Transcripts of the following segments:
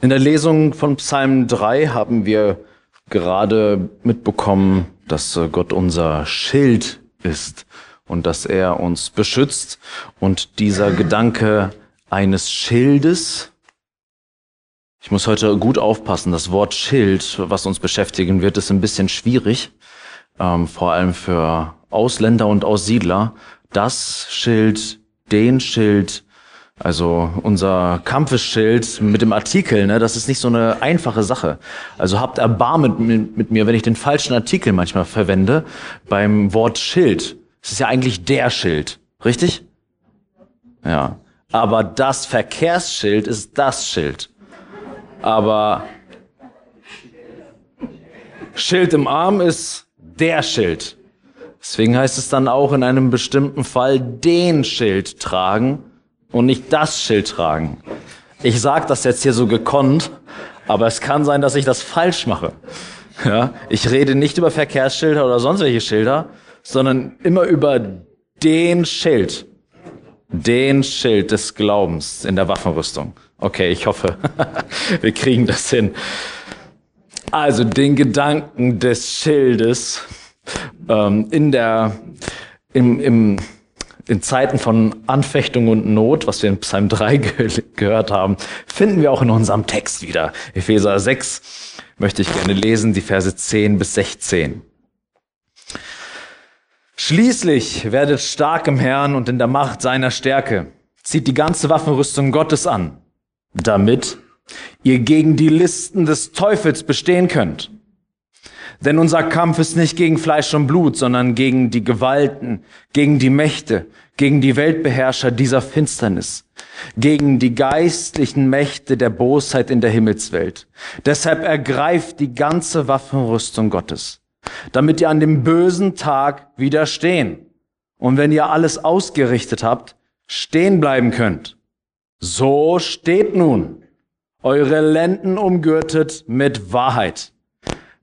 In der Lesung von Psalm 3 haben wir gerade mitbekommen, dass äh, Gott unser Schild ist und dass er uns beschützt. Und dieser Gedanke eines Schildes, ich muss heute gut aufpassen, das Wort Schild, was uns beschäftigen wird, ist ein bisschen schwierig, ähm, vor allem für Ausländer und Aussiedler. Das Schild, den Schild, also unser Kampfesschild mit dem Artikel, ne, das ist nicht so eine einfache Sache. Also habt Erbarmen mit, mit mir, wenn ich den falschen Artikel manchmal verwende beim Wort Schild. Es ist ja eigentlich der Schild, richtig? Ja. Aber das Verkehrsschild ist das Schild. Aber Schild im Arm ist der Schild. Deswegen heißt es dann auch in einem bestimmten Fall den Schild tragen und nicht das Schild tragen. Ich sage das jetzt hier so gekonnt, aber es kann sein, dass ich das falsch mache. Ja, ich rede nicht über Verkehrsschilder oder sonst welche Schilder, sondern immer über den Schild. Den Schild des Glaubens in der Waffenrüstung. Okay, ich hoffe, wir kriegen das hin. Also den Gedanken des Schildes ähm, in der, im, im in Zeiten von Anfechtung und Not, was wir in Psalm 3 ge gehört haben, finden wir auch in unserem Text wieder. Epheser 6 möchte ich gerne lesen, die Verse 10 bis 16. Schließlich werdet stark im Herrn und in der Macht seiner Stärke. Zieht die ganze Waffenrüstung Gottes an, damit ihr gegen die Listen des Teufels bestehen könnt. Denn unser Kampf ist nicht gegen Fleisch und Blut, sondern gegen die Gewalten, gegen die Mächte, gegen die Weltbeherrscher dieser Finsternis, gegen die geistlichen Mächte der Bosheit in der Himmelswelt. Deshalb ergreift die ganze Waffenrüstung Gottes, damit ihr an dem bösen Tag widerstehen. Und wenn ihr alles ausgerichtet habt, stehen bleiben könnt. So steht nun, eure Lenden umgürtet mit Wahrheit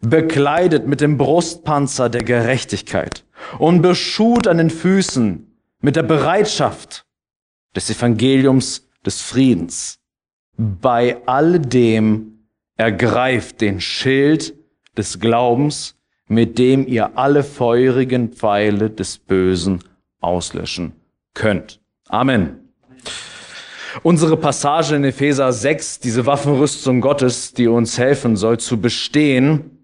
bekleidet mit dem Brustpanzer der Gerechtigkeit und beschut an den Füßen mit der Bereitschaft des Evangeliums des Friedens. Bei alledem ergreift den Schild des Glaubens, mit dem ihr alle feurigen Pfeile des Bösen auslöschen könnt. Amen. Unsere Passage in Epheser 6, diese Waffenrüstung Gottes, die uns helfen soll zu bestehen,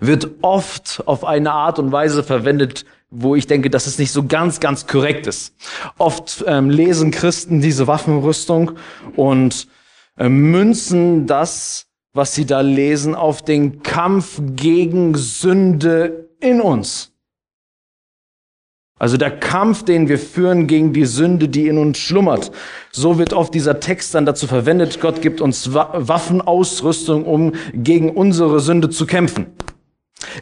wird oft auf eine Art und Weise verwendet, wo ich denke, dass es nicht so ganz, ganz korrekt ist. Oft ähm, lesen Christen diese Waffenrüstung und äh, münzen das, was sie da lesen, auf den Kampf gegen Sünde in uns. Also der Kampf, den wir führen gegen die Sünde, die in uns schlummert. So wird oft dieser Text dann dazu verwendet, Gott gibt uns Waffenausrüstung, um gegen unsere Sünde zu kämpfen.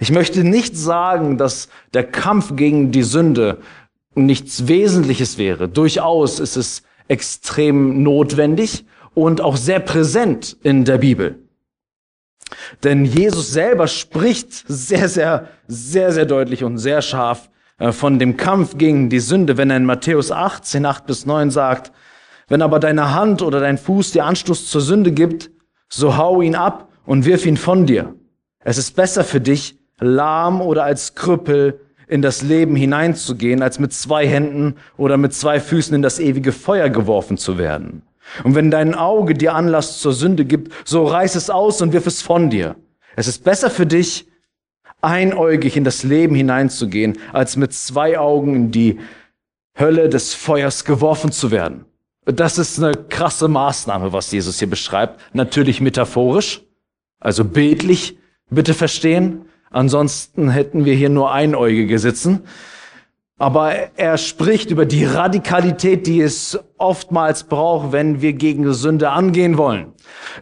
Ich möchte nicht sagen, dass der Kampf gegen die Sünde nichts Wesentliches wäre. Durchaus ist es extrem notwendig und auch sehr präsent in der Bibel. Denn Jesus selber spricht sehr, sehr, sehr, sehr deutlich und sehr scharf von dem Kampf gegen die Sünde, wenn er in Matthäus 18, 8 bis 9 sagt, wenn aber deine Hand oder dein Fuß dir Anstoß zur Sünde gibt, so hau ihn ab und wirf ihn von dir. Es ist besser für dich, lahm oder als Krüppel in das Leben hineinzugehen, als mit zwei Händen oder mit zwei Füßen in das ewige Feuer geworfen zu werden. Und wenn dein Auge dir Anlass zur Sünde gibt, so reiß es aus und wirf es von dir. Es ist besser für dich, einäugig in das Leben hineinzugehen, als mit zwei Augen in die Hölle des Feuers geworfen zu werden. Das ist eine krasse Maßnahme, was Jesus hier beschreibt. Natürlich metaphorisch, also bildlich bitte verstehen. Ansonsten hätten wir hier nur Einäugige sitzen. Aber er spricht über die Radikalität, die es oftmals braucht, wenn wir gegen Sünde angehen wollen.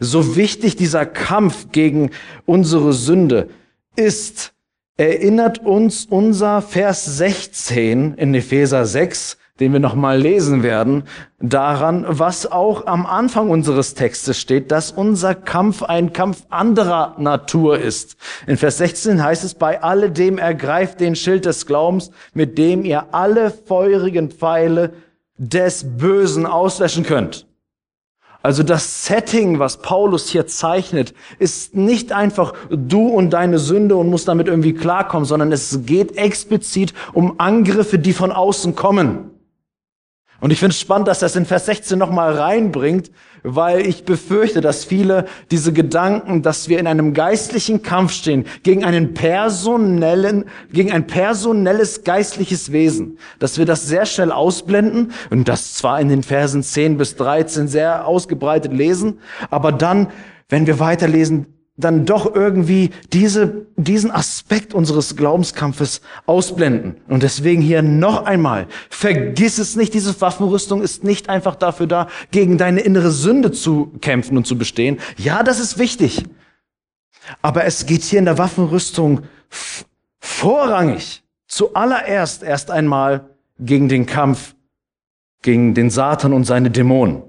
So wichtig dieser Kampf gegen unsere Sünde ist, erinnert uns unser Vers 16 in Epheser 6, den wir nochmal lesen werden, daran, was auch am Anfang unseres Textes steht, dass unser Kampf ein Kampf anderer Natur ist. In Vers 16 heißt es, bei alledem ergreift den Schild des Glaubens, mit dem ihr alle feurigen Pfeile des Bösen auslöschen könnt. Also das Setting, was Paulus hier zeichnet, ist nicht einfach du und deine Sünde und musst damit irgendwie klarkommen, sondern es geht explizit um Angriffe, die von außen kommen. Und ich finde es spannend, dass er es in Vers 16 nochmal reinbringt, weil ich befürchte, dass viele diese Gedanken, dass wir in einem geistlichen Kampf stehen gegen einen personellen, gegen ein personelles geistliches Wesen, dass wir das sehr schnell ausblenden und das zwar in den Versen 10 bis 13 sehr ausgebreitet lesen, aber dann, wenn wir weiterlesen, dann doch irgendwie diese, diesen Aspekt unseres Glaubenskampfes ausblenden. Und deswegen hier noch einmal, vergiss es nicht, diese Waffenrüstung ist nicht einfach dafür da, gegen deine innere Sünde zu kämpfen und zu bestehen. Ja, das ist wichtig. Aber es geht hier in der Waffenrüstung vorrangig, zuallererst erst einmal gegen den Kampf gegen den Satan und seine Dämonen.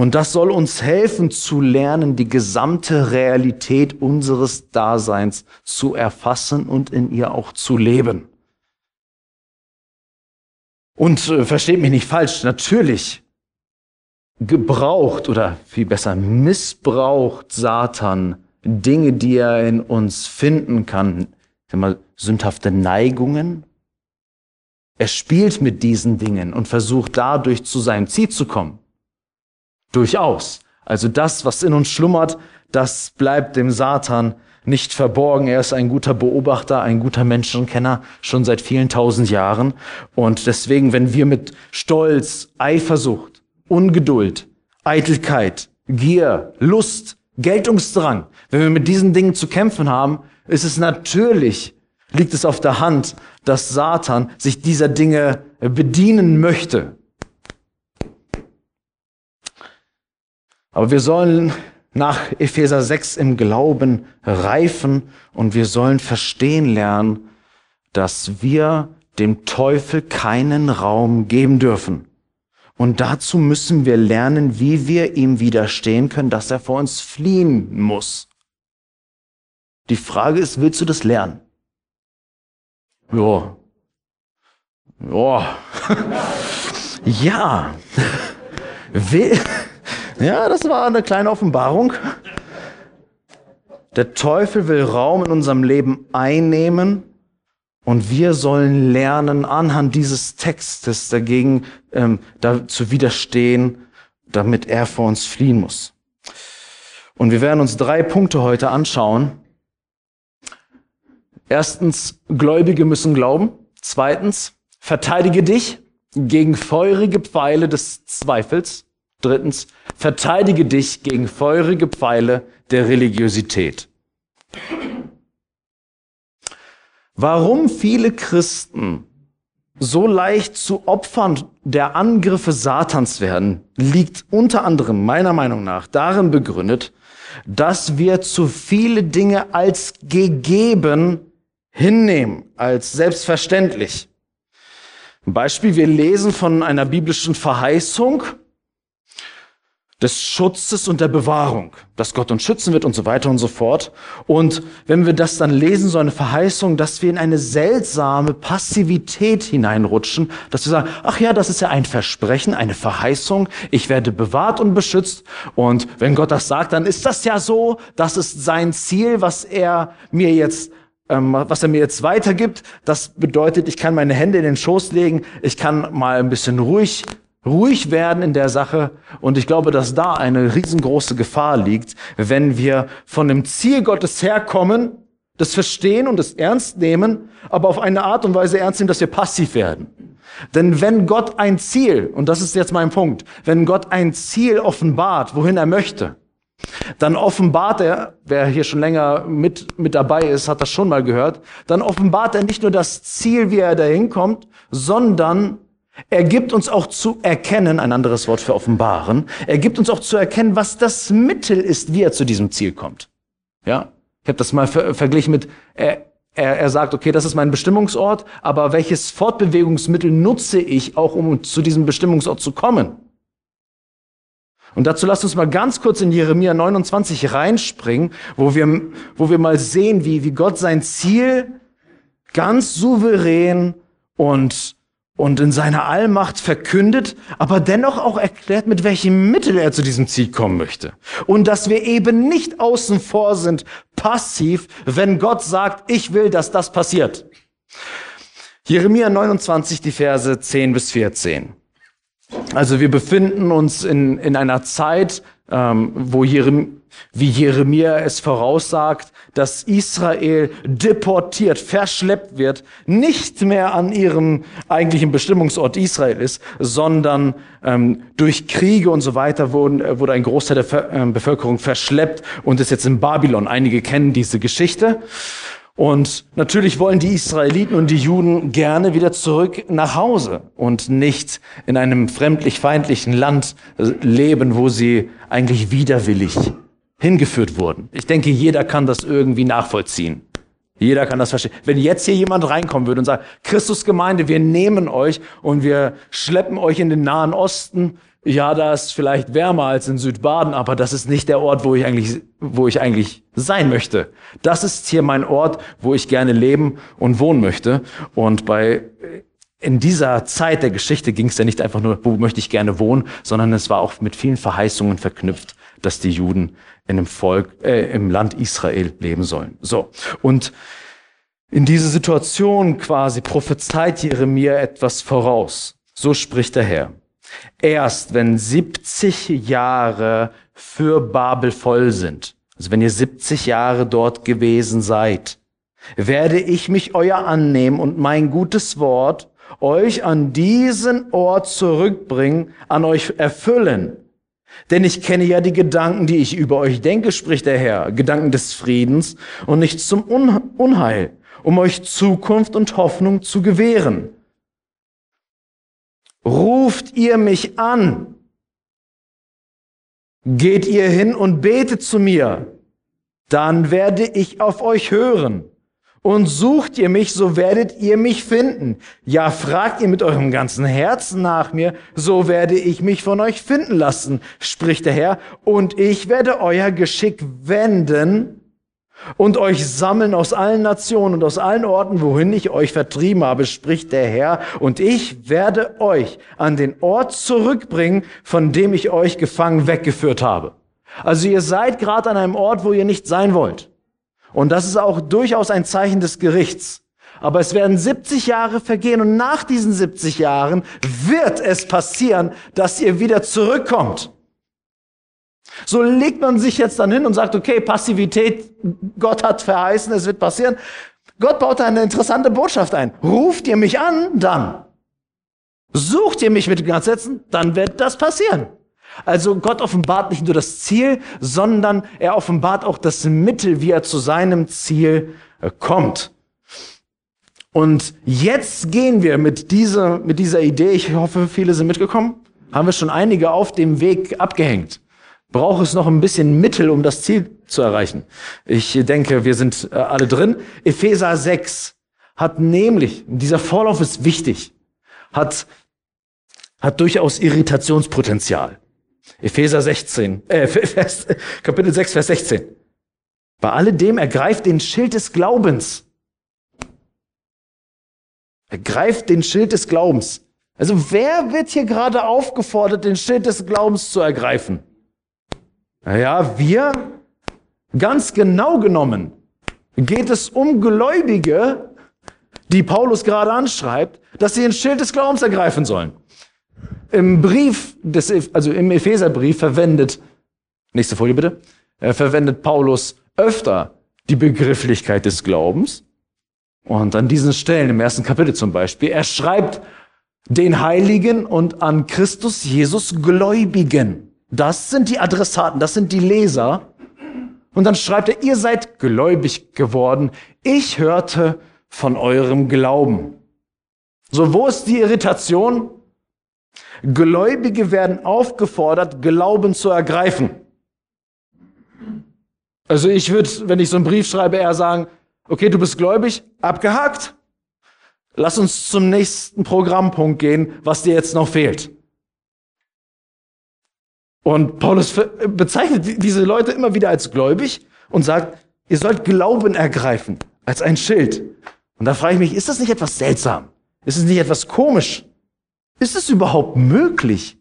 Und das soll uns helfen zu lernen, die gesamte Realität unseres Daseins zu erfassen und in ihr auch zu leben. Und äh, versteht mich nicht falsch, natürlich gebraucht oder viel besser missbraucht Satan Dinge, die er in uns finden kann, mal, sündhafte Neigungen. Er spielt mit diesen Dingen und versucht dadurch zu seinem Ziel zu kommen. Durchaus. Also das, was in uns schlummert, das bleibt dem Satan nicht verborgen. Er ist ein guter Beobachter, ein guter Menschenkenner, schon seit vielen tausend Jahren. Und deswegen, wenn wir mit Stolz, Eifersucht, Ungeduld, Eitelkeit, Gier, Lust, Geltungsdrang, wenn wir mit diesen Dingen zu kämpfen haben, ist es natürlich, liegt es auf der Hand, dass Satan sich dieser Dinge bedienen möchte. Aber wir sollen nach Epheser 6 im Glauben reifen und wir sollen verstehen lernen, dass wir dem Teufel keinen Raum geben dürfen. Und dazu müssen wir lernen, wie wir ihm widerstehen können, dass er vor uns fliehen muss. Die Frage ist, willst du das lernen? Ja. Ja. ja. Will, ja, das war eine kleine Offenbarung. Der Teufel will Raum in unserem Leben einnehmen und wir sollen lernen, anhand dieses Textes dagegen ähm, da zu widerstehen, damit er vor uns fliehen muss. Und wir werden uns drei Punkte heute anschauen. Erstens, Gläubige müssen glauben. Zweitens, verteidige dich gegen feurige Pfeile des Zweifels. Drittens, verteidige dich gegen feurige Pfeile der Religiosität. Warum viele Christen so leicht zu Opfern der Angriffe Satans werden, liegt unter anderem meiner Meinung nach darin begründet, dass wir zu viele Dinge als gegeben hinnehmen, als selbstverständlich. Beispiel, wir lesen von einer biblischen Verheißung, des Schutzes und der Bewahrung, dass Gott uns schützen wird und so weiter und so fort. Und wenn wir das dann lesen, so eine Verheißung, dass wir in eine seltsame Passivität hineinrutschen, dass wir sagen, ach ja, das ist ja ein Versprechen, eine Verheißung, ich werde bewahrt und beschützt. Und wenn Gott das sagt, dann ist das ja so, das ist sein Ziel, was er mir jetzt ähm, was er mir jetzt weitergibt, das bedeutet, ich kann meine Hände in den Schoß legen, ich kann mal ein bisschen ruhig ruhig werden in der Sache. Und ich glaube, dass da eine riesengroße Gefahr liegt, wenn wir von dem Ziel Gottes herkommen, das verstehen und das ernst nehmen, aber auf eine Art und Weise ernst nehmen, dass wir passiv werden. Denn wenn Gott ein Ziel, und das ist jetzt mein Punkt, wenn Gott ein Ziel offenbart, wohin er möchte, dann offenbart er, wer hier schon länger mit, mit dabei ist, hat das schon mal gehört, dann offenbart er nicht nur das Ziel, wie er dahin kommt, sondern er gibt uns auch zu erkennen, ein anderes Wort für offenbaren, er gibt uns auch zu erkennen, was das Mittel ist, wie er zu diesem Ziel kommt. Ja, ich habe das mal ver verglichen mit, er, er, er sagt, okay, das ist mein Bestimmungsort, aber welches Fortbewegungsmittel nutze ich auch, um zu diesem Bestimmungsort zu kommen? Und dazu lasst uns mal ganz kurz in Jeremia 29 reinspringen, wo wir, wo wir mal sehen, wie, wie Gott sein Ziel ganz souverän und und in seiner Allmacht verkündet, aber dennoch auch erklärt, mit welchem Mittel er zu diesem Ziel kommen möchte. Und dass wir eben nicht außen vor sind, passiv, wenn Gott sagt, ich will, dass das passiert. Jeremia 29, die Verse 10 bis 14. Also wir befinden uns in, in einer Zeit, ähm, wo Jeremia, wie Jeremia es voraussagt, dass Israel deportiert, verschleppt wird, nicht mehr an ihrem eigentlichen Bestimmungsort Israel ist, sondern ähm, durch Kriege und so weiter wurden, äh, wurde ein Großteil der Ver äh, Bevölkerung verschleppt und ist jetzt in Babylon. Einige kennen diese Geschichte. Und natürlich wollen die Israeliten und die Juden gerne wieder zurück nach Hause und nicht in einem fremdlich-feindlichen Land äh, leben, wo sie eigentlich widerwillig hingeführt wurden. Ich denke, jeder kann das irgendwie nachvollziehen. Jeder kann das verstehen. Wenn jetzt hier jemand reinkommen würde und sagt, Christusgemeinde, wir nehmen euch und wir schleppen euch in den Nahen Osten, ja, da ist vielleicht wärmer als in Südbaden, aber das ist nicht der Ort, wo ich eigentlich, wo ich eigentlich sein möchte. Das ist hier mein Ort, wo ich gerne leben und wohnen möchte. Und bei, in dieser Zeit der Geschichte ging es ja nicht einfach nur, wo möchte ich gerne wohnen, sondern es war auch mit vielen Verheißungen verknüpft, dass die Juden in dem Volk, äh, im Land Israel leben sollen. So. Und in diese Situation quasi prophezeit Jeremia etwas voraus. So spricht der Herr. Erst wenn 70 Jahre für Babel voll sind, also wenn ihr 70 Jahre dort gewesen seid, werde ich mich euer annehmen und mein gutes Wort euch an diesen Ort zurückbringen, an euch erfüllen. Denn ich kenne ja die Gedanken, die ich über euch denke, spricht der Herr, Gedanken des Friedens und nicht zum Unheil, um euch Zukunft und Hoffnung zu gewähren. Ruft ihr mich an, geht ihr hin und betet zu mir, dann werde ich auf euch hören. Und sucht ihr mich, so werdet ihr mich finden. Ja, fragt ihr mit eurem ganzen Herzen nach mir, so werde ich mich von euch finden lassen, spricht der Herr. Und ich werde euer Geschick wenden und euch sammeln aus allen Nationen und aus allen Orten, wohin ich euch vertrieben habe, spricht der Herr, und ich werde euch an den Ort zurückbringen, von dem ich euch gefangen weggeführt habe. Also ihr seid gerade an einem Ort, wo ihr nicht sein wollt. Und das ist auch durchaus ein Zeichen des Gerichts. Aber es werden 70 Jahre vergehen und nach diesen 70 Jahren wird es passieren, dass ihr wieder zurückkommt. So legt man sich jetzt dann hin und sagt, okay, Passivität, Gott hat verheißen, es wird passieren. Gott baut da eine interessante Botschaft ein. Ruft ihr mich an, dann. Sucht ihr mich mit den Sätzen, dann wird das passieren. Also Gott offenbart nicht nur das Ziel, sondern er offenbart auch das Mittel, wie er zu seinem Ziel äh, kommt. Und jetzt gehen wir mit dieser, mit dieser Idee, ich hoffe, viele sind mitgekommen, haben wir schon einige auf dem Weg abgehängt braucht es noch ein bisschen Mittel, um das Ziel zu erreichen. Ich denke, wir sind äh, alle drin. Epheser 6 hat nämlich, dieser Vorlauf ist wichtig, hat, hat durchaus Irritationspotenzial. Epheser 16, äh, Vers, Kapitel 6, Vers 16. Bei alledem ergreift den Schild des Glaubens. Ergreift den Schild des Glaubens. Also wer wird hier gerade aufgefordert, den Schild des Glaubens zu ergreifen? Naja, wir, ganz genau genommen, geht es um Gläubige, die Paulus gerade anschreibt, dass sie ein Schild des Glaubens ergreifen sollen. Im Brief des, also im Epheserbrief verwendet, nächste Folie bitte, er verwendet Paulus öfter die Begrifflichkeit des Glaubens. Und an diesen Stellen, im ersten Kapitel zum Beispiel, er schreibt den Heiligen und an Christus Jesus Gläubigen. Das sind die Adressaten, das sind die Leser. Und dann schreibt er, ihr seid gläubig geworden. Ich hörte von eurem Glauben. So, wo ist die Irritation? Gläubige werden aufgefordert, Glauben zu ergreifen. Also ich würde, wenn ich so einen Brief schreibe, eher sagen, okay, du bist gläubig, abgehakt. Lass uns zum nächsten Programmpunkt gehen, was dir jetzt noch fehlt. Und Paulus bezeichnet diese Leute immer wieder als gläubig und sagt, ihr sollt Glauben ergreifen als ein Schild. Und da frage ich mich, ist das nicht etwas seltsam? Ist es nicht etwas komisch? Ist es überhaupt möglich?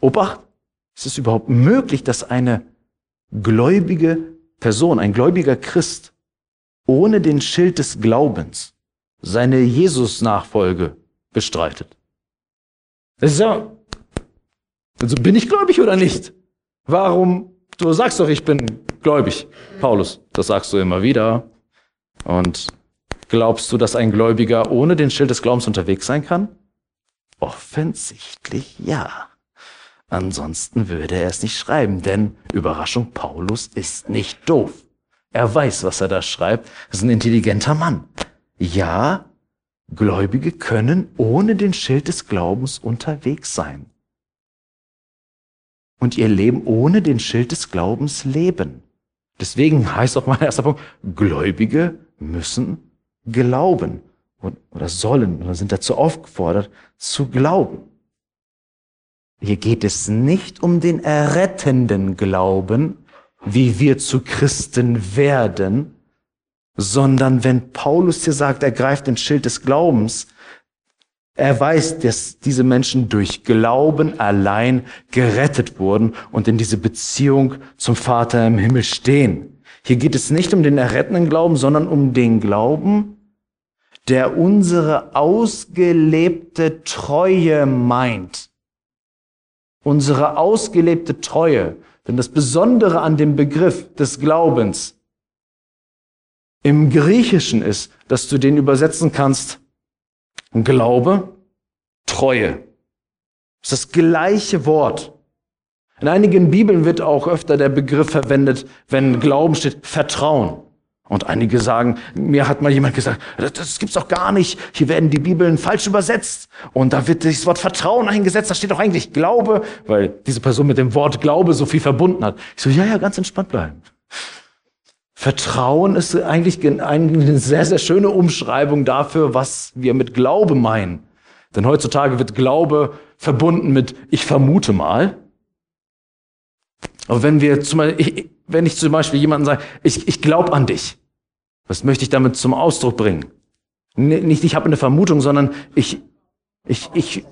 Obacht, ist es überhaupt möglich, dass eine gläubige Person, ein gläubiger Christ, ohne den Schild des Glaubens seine Jesus-Nachfolge bestreitet? Das ist ja, also bin ich gläubig oder nicht? Warum? Du sagst doch, ich bin gläubig. Paulus, das sagst du immer wieder. Und glaubst du, dass ein Gläubiger ohne den Schild des Glaubens unterwegs sein kann? Offensichtlich ja. Ansonsten würde er es nicht schreiben, denn Überraschung, Paulus ist nicht doof. Er weiß, was er da schreibt. Er ist ein intelligenter Mann. Ja, Gläubige können ohne den Schild des Glaubens unterwegs sein. Und ihr Leben ohne den Schild des Glaubens leben. Deswegen heißt auch mein erster Punkt, Gläubige müssen glauben oder sollen oder sind dazu aufgefordert zu glauben. Hier geht es nicht um den errettenden Glauben, wie wir zu Christen werden, sondern wenn Paulus hier sagt, er greift den Schild des Glaubens, er weiß, dass diese Menschen durch Glauben allein gerettet wurden und in diese Beziehung zum Vater im Himmel stehen. Hier geht es nicht um den errettenden Glauben, sondern um den Glauben, der unsere ausgelebte Treue meint unsere ausgelebte Treue. Denn das Besondere an dem Begriff des Glaubens im Griechischen ist, dass du den übersetzen kannst, Glaube, Treue. Das ist das gleiche Wort. In einigen Bibeln wird auch öfter der Begriff verwendet, wenn Glauben steht, Vertrauen. Und einige sagen, mir hat mal jemand gesagt, das, das gibt's doch gar nicht. Hier werden die Bibeln falsch übersetzt. Und da wird das Wort Vertrauen eingesetzt. Da steht doch eigentlich Glaube, weil diese Person mit dem Wort Glaube so viel verbunden hat. Ich so, ja, ja, ganz entspannt bleiben. Vertrauen ist eigentlich eine sehr, sehr schöne Umschreibung dafür, was wir mit Glaube meinen. Denn heutzutage wird Glaube verbunden mit ich vermute mal. Aber wenn wir zum Beispiel, wenn ich zum Beispiel jemanden sage, ich, ich glaube an dich, was möchte ich damit zum Ausdruck bringen? Nicht, ich habe eine Vermutung, sondern ich, ich, ich,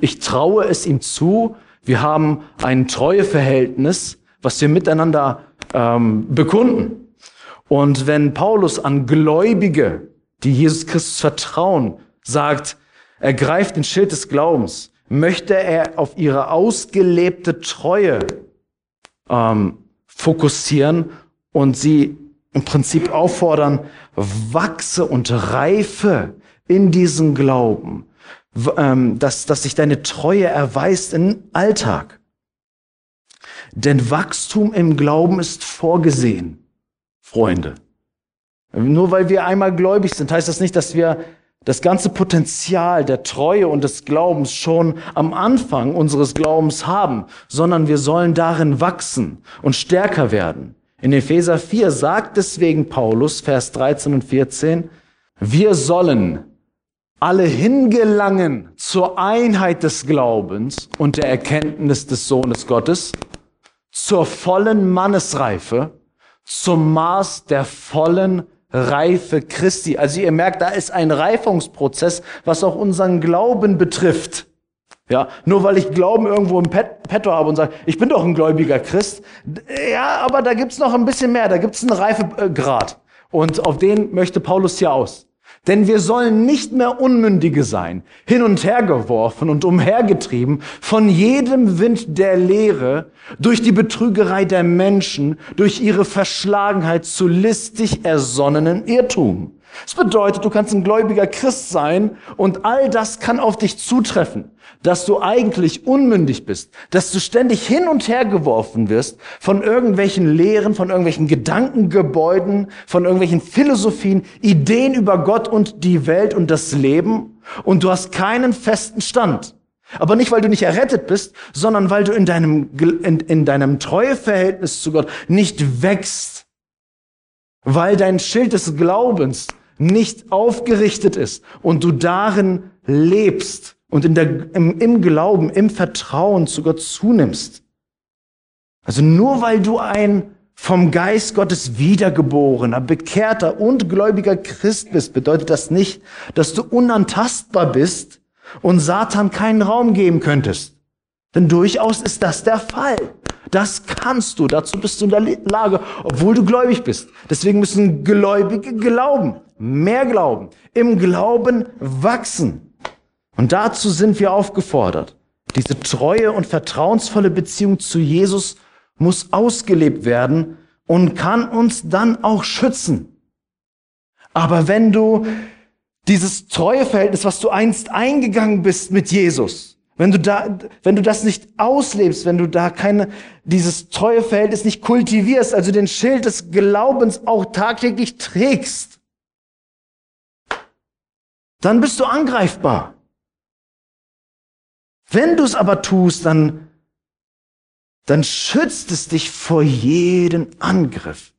ich traue es ihm zu. Wir haben ein Treueverhältnis, was wir miteinander ähm, bekunden. Und wenn Paulus an Gläubige, die Jesus Christus vertrauen, sagt, er greift den Schild des Glaubens, möchte er auf ihre ausgelebte Treue ähm, fokussieren und sie im Prinzip auffordern, wachse und reife in diesem Glauben, ähm, dass, dass sich deine Treue erweist im Alltag. Denn Wachstum im Glauben ist vorgesehen, Freunde. Nur weil wir einmal gläubig sind, heißt das nicht, dass wir das ganze Potenzial der Treue und des Glaubens schon am Anfang unseres Glaubens haben, sondern wir sollen darin wachsen und stärker werden. In Epheser 4 sagt deswegen Paulus, Vers 13 und 14, wir sollen alle hingelangen zur Einheit des Glaubens und der Erkenntnis des Sohnes Gottes, zur vollen Mannesreife, zum Maß der vollen Reife Christi. Also ihr merkt, da ist ein Reifungsprozess, was auch unseren Glauben betrifft. Ja, nur weil ich Glauben irgendwo im Pet Petto habe und sage, ich bin doch ein gläubiger Christ. Ja, aber da gibt's noch ein bisschen mehr, da gibt's einen Reifegrad. Und auf den möchte Paulus hier aus. Denn wir sollen nicht mehr Unmündige sein, hin und her geworfen und umhergetrieben von jedem Wind der Lehre, durch die Betrügerei der Menschen, durch ihre Verschlagenheit zu listig ersonnenen Irrtum. Das bedeutet, du kannst ein gläubiger Christ sein und all das kann auf dich zutreffen, dass du eigentlich unmündig bist, dass du ständig hin und her geworfen wirst von irgendwelchen Lehren, von irgendwelchen Gedankengebäuden, von irgendwelchen Philosophien, Ideen über Gott und die Welt und das Leben und du hast keinen festen Stand. Aber nicht, weil du nicht errettet bist, sondern weil du in deinem, in, in deinem Treueverhältnis zu Gott nicht wächst, weil dein Schild des Glaubens nicht aufgerichtet ist und du darin lebst und in der, im, im Glauben, im Vertrauen zu Gott zunimmst. Also nur weil du ein vom Geist Gottes wiedergeborener, bekehrter und gläubiger Christ bist, bedeutet das nicht, dass du unantastbar bist und Satan keinen Raum geben könntest. Denn durchaus ist das der Fall. Das kannst du, dazu bist du in der Lage, obwohl du gläubig bist. Deswegen müssen Gläubige glauben, mehr glauben, im Glauben wachsen. Und dazu sind wir aufgefordert. Diese treue und vertrauensvolle Beziehung zu Jesus muss ausgelebt werden und kann uns dann auch schützen. Aber wenn du dieses treue Verhältnis, was du einst eingegangen bist mit Jesus, wenn du da, wenn du das nicht auslebst, wenn du da keine, dieses treue Verhältnis nicht kultivierst, also den Schild des Glaubens auch tagtäglich trägst, dann bist du angreifbar. Wenn du es aber tust, dann, dann schützt es dich vor jedem Angriff.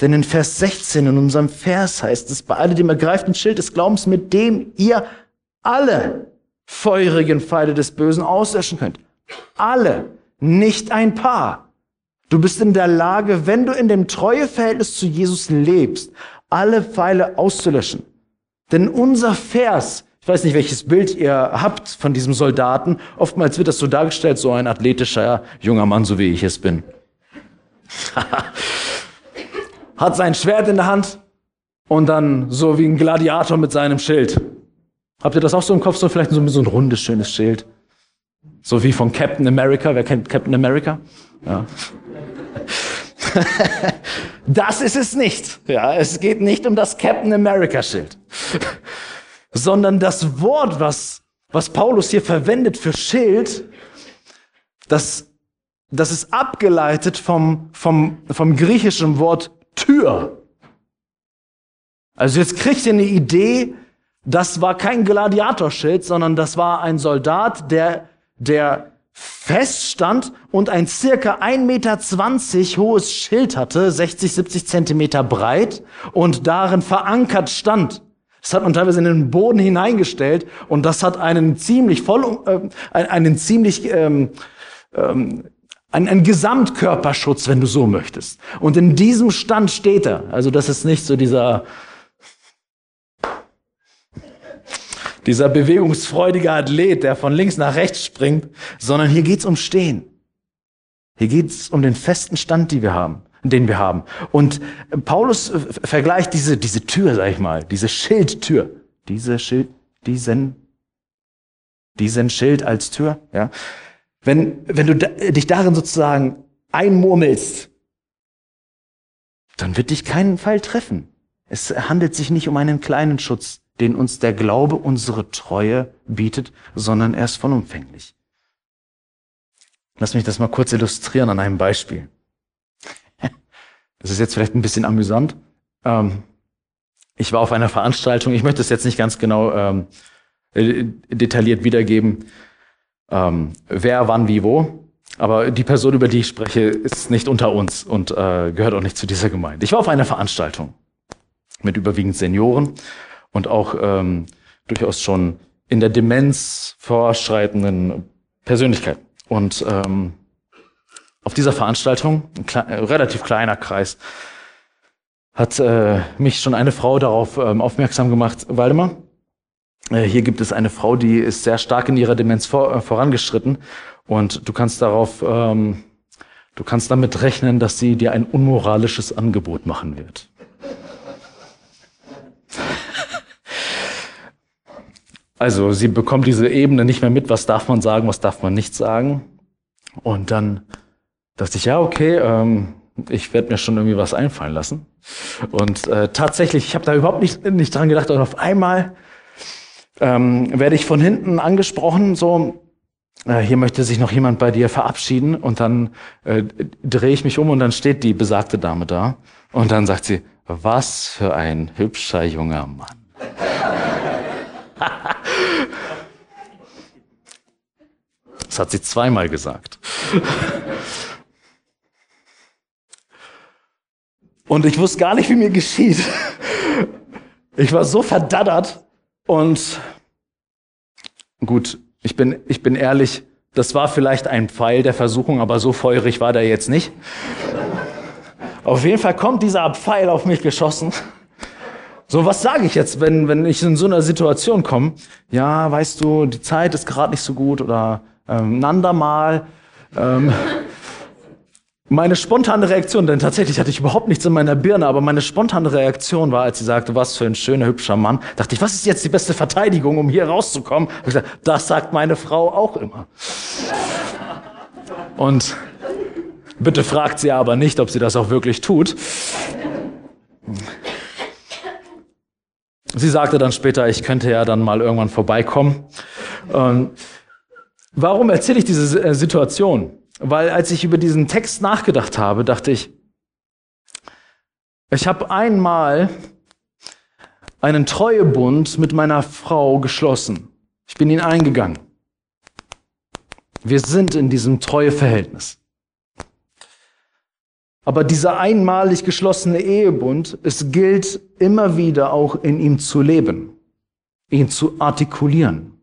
Denn in Vers 16 in unserem Vers heißt es, bei alledem ergreift ein Schild des Glaubens, mit dem ihr alle feurigen Pfeile des Bösen auslöschen könnt. Alle, nicht ein paar. Du bist in der Lage, wenn du in dem Treueverhältnis zu Jesus lebst, alle Pfeile auszulöschen. Denn unser Vers, ich weiß nicht, welches Bild ihr habt von diesem Soldaten, oftmals wird das so dargestellt, so ein athletischer junger Mann, so wie ich es bin. hat sein Schwert in der Hand und dann so wie ein Gladiator mit seinem Schild. Habt ihr das auch so im Kopf, so vielleicht so, ein rundes, schönes Schild? So wie von Captain America. Wer kennt Captain America? Ja. das ist es nicht. Ja, es geht nicht um das Captain America Schild, sondern das Wort, was, was Paulus hier verwendet für Schild, das, das ist abgeleitet vom, vom, vom griechischen Wort Tür. Also jetzt kriegt ihr eine Idee, das war kein Gladiatorschild, sondern das war ein Soldat, der, der feststand und ein circa 1,20 Meter hohes Schild hatte, 60, 70 Zentimeter breit und darin verankert stand. Das hat man teilweise in den Boden hineingestellt und das hat einen ziemlich voll, äh, einen ziemlich ähm, ähm, ein, ein Gesamtkörperschutz, wenn du so möchtest. Und in diesem Stand steht er. Also das ist nicht so dieser, dieser bewegungsfreudige Athlet, der von links nach rechts springt, sondern hier geht's um Stehen. Hier geht's um den festen Stand, den wir haben, den wir haben. Und Paulus vergleicht diese, diese Tür, sag ich mal, diese Schildtür, diese Schild, diesen, diesen Schild als Tür, ja, wenn, wenn du da, dich darin sozusagen einmurmelst, dann wird dich keinen Fall treffen. Es handelt sich nicht um einen kleinen Schutz, den uns der Glaube unsere Treue bietet, sondern er ist vollumfänglich. Lass mich das mal kurz illustrieren an einem Beispiel. Das ist jetzt vielleicht ein bisschen amüsant. Ähm, ich war auf einer Veranstaltung, ich möchte es jetzt nicht ganz genau ähm, detailliert wiedergeben, ähm, wer, wann, wie, wo. Aber die Person, über die ich spreche, ist nicht unter uns und äh, gehört auch nicht zu dieser Gemeinde. Ich war auf einer Veranstaltung mit überwiegend Senioren und auch ähm, durchaus schon in der Demenz vorschreitenden Persönlichkeiten. Und ähm, auf dieser Veranstaltung, ein kle äh, relativ kleiner Kreis, hat äh, mich schon eine Frau darauf ähm, aufmerksam gemacht, Waldemar, äh, hier gibt es eine Frau, die ist sehr stark in ihrer Demenz vor, äh, vorangeschritten und du kannst darauf, ähm, du kannst damit rechnen, dass sie dir ein unmoralisches Angebot machen wird. Also sie bekommt diese Ebene nicht mehr mit, was darf man sagen, was darf man nicht sagen. Und dann dachte ich, ja, okay, ähm, ich werde mir schon irgendwie was einfallen lassen. Und äh, tatsächlich, ich habe da überhaupt nicht, nicht dran gedacht, und auf einmal ähm, werde ich von hinten angesprochen, so, äh, hier möchte sich noch jemand bei dir verabschieden und dann äh, drehe ich mich um und dann steht die besagte Dame da und dann sagt sie, was für ein hübscher junger Mann. das hat sie zweimal gesagt. Und ich wusste gar nicht, wie mir geschieht. Ich war so verdaddert, und gut, ich bin, ich bin ehrlich, das war vielleicht ein Pfeil der Versuchung, aber so feurig war der jetzt nicht. Auf jeden Fall kommt dieser Pfeil auf mich geschossen So, was sage ich jetzt, wenn, wenn ich in so einer Situation komme? Ja, weißt du, die Zeit ist gerade nicht so gut oder ähm, ein andermal. Ähm, meine spontane Reaktion, denn tatsächlich hatte ich überhaupt nichts in meiner Birne, aber meine spontane Reaktion war, als sie sagte, was für ein schöner, hübscher Mann, dachte ich, was ist jetzt die beste Verteidigung, um hier rauszukommen? ich gesagt, das sagt meine Frau auch immer. Und bitte fragt sie aber nicht, ob sie das auch wirklich tut. Sie sagte dann später, ich könnte ja dann mal irgendwann vorbeikommen. Ähm, warum erzähle ich diese äh, Situation? Weil als ich über diesen Text nachgedacht habe, dachte ich, ich habe einmal einen Treuebund mit meiner Frau geschlossen. Ich bin ihn eingegangen. Wir sind in diesem Treueverhältnis. Aber dieser einmalig geschlossene Ehebund, es gilt immer wieder auch in ihm zu leben, ihn zu artikulieren,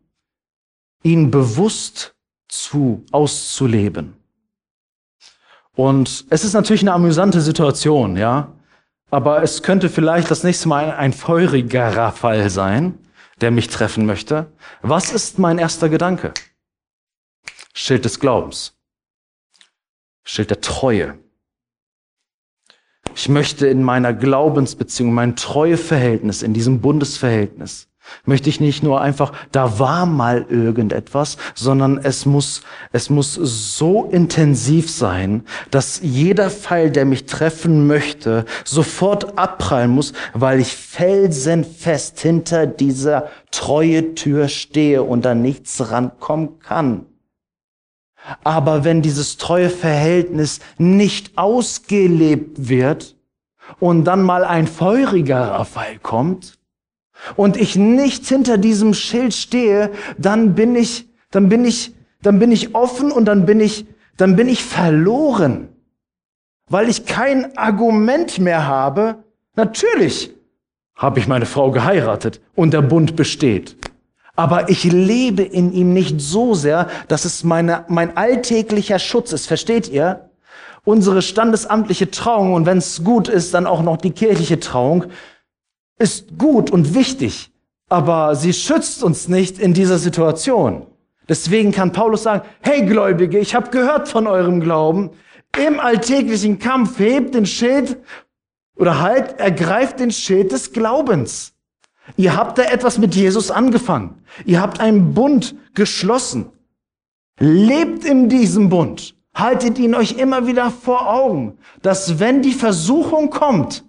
ihn bewusst zu auszuleben. Und es ist natürlich eine amüsante Situation, ja. Aber es könnte vielleicht das nächste Mal ein feurigerer Fall sein, der mich treffen möchte. Was ist mein erster Gedanke? Schild des Glaubens. Schild der Treue. Ich möchte in meiner Glaubensbeziehung, mein Treueverhältnis, in diesem Bundesverhältnis, möchte ich nicht nur einfach, da war mal irgendetwas, sondern es muss, es muss so intensiv sein, dass jeder Pfeil, der mich treffen möchte, sofort abprallen muss, weil ich felsenfest hinter dieser treue Tür stehe und da nichts rankommen kann. Aber wenn dieses treue Verhältnis nicht ausgelebt wird und dann mal ein feurigerer Pfeil kommt, und ich nicht hinter diesem Schild stehe, dann bin ich, dann bin ich, dann bin ich offen und dann bin ich, dann bin ich verloren. Weil ich kein Argument mehr habe. Natürlich habe ich meine Frau geheiratet und der Bund besteht. Aber ich lebe in ihm nicht so sehr, dass es meine, mein alltäglicher Schutz ist. Versteht ihr? Unsere standesamtliche Trauung und wenn es gut ist, dann auch noch die kirchliche Trauung ist gut und wichtig, aber sie schützt uns nicht in dieser Situation. Deswegen kann Paulus sagen, hey Gläubige, ich habe gehört von eurem Glauben. Im alltäglichen Kampf hebt den Schild oder halt, ergreift den Schild des Glaubens. Ihr habt da etwas mit Jesus angefangen. Ihr habt einen Bund geschlossen. Lebt in diesem Bund. Haltet ihn euch immer wieder vor Augen, dass wenn die Versuchung kommt,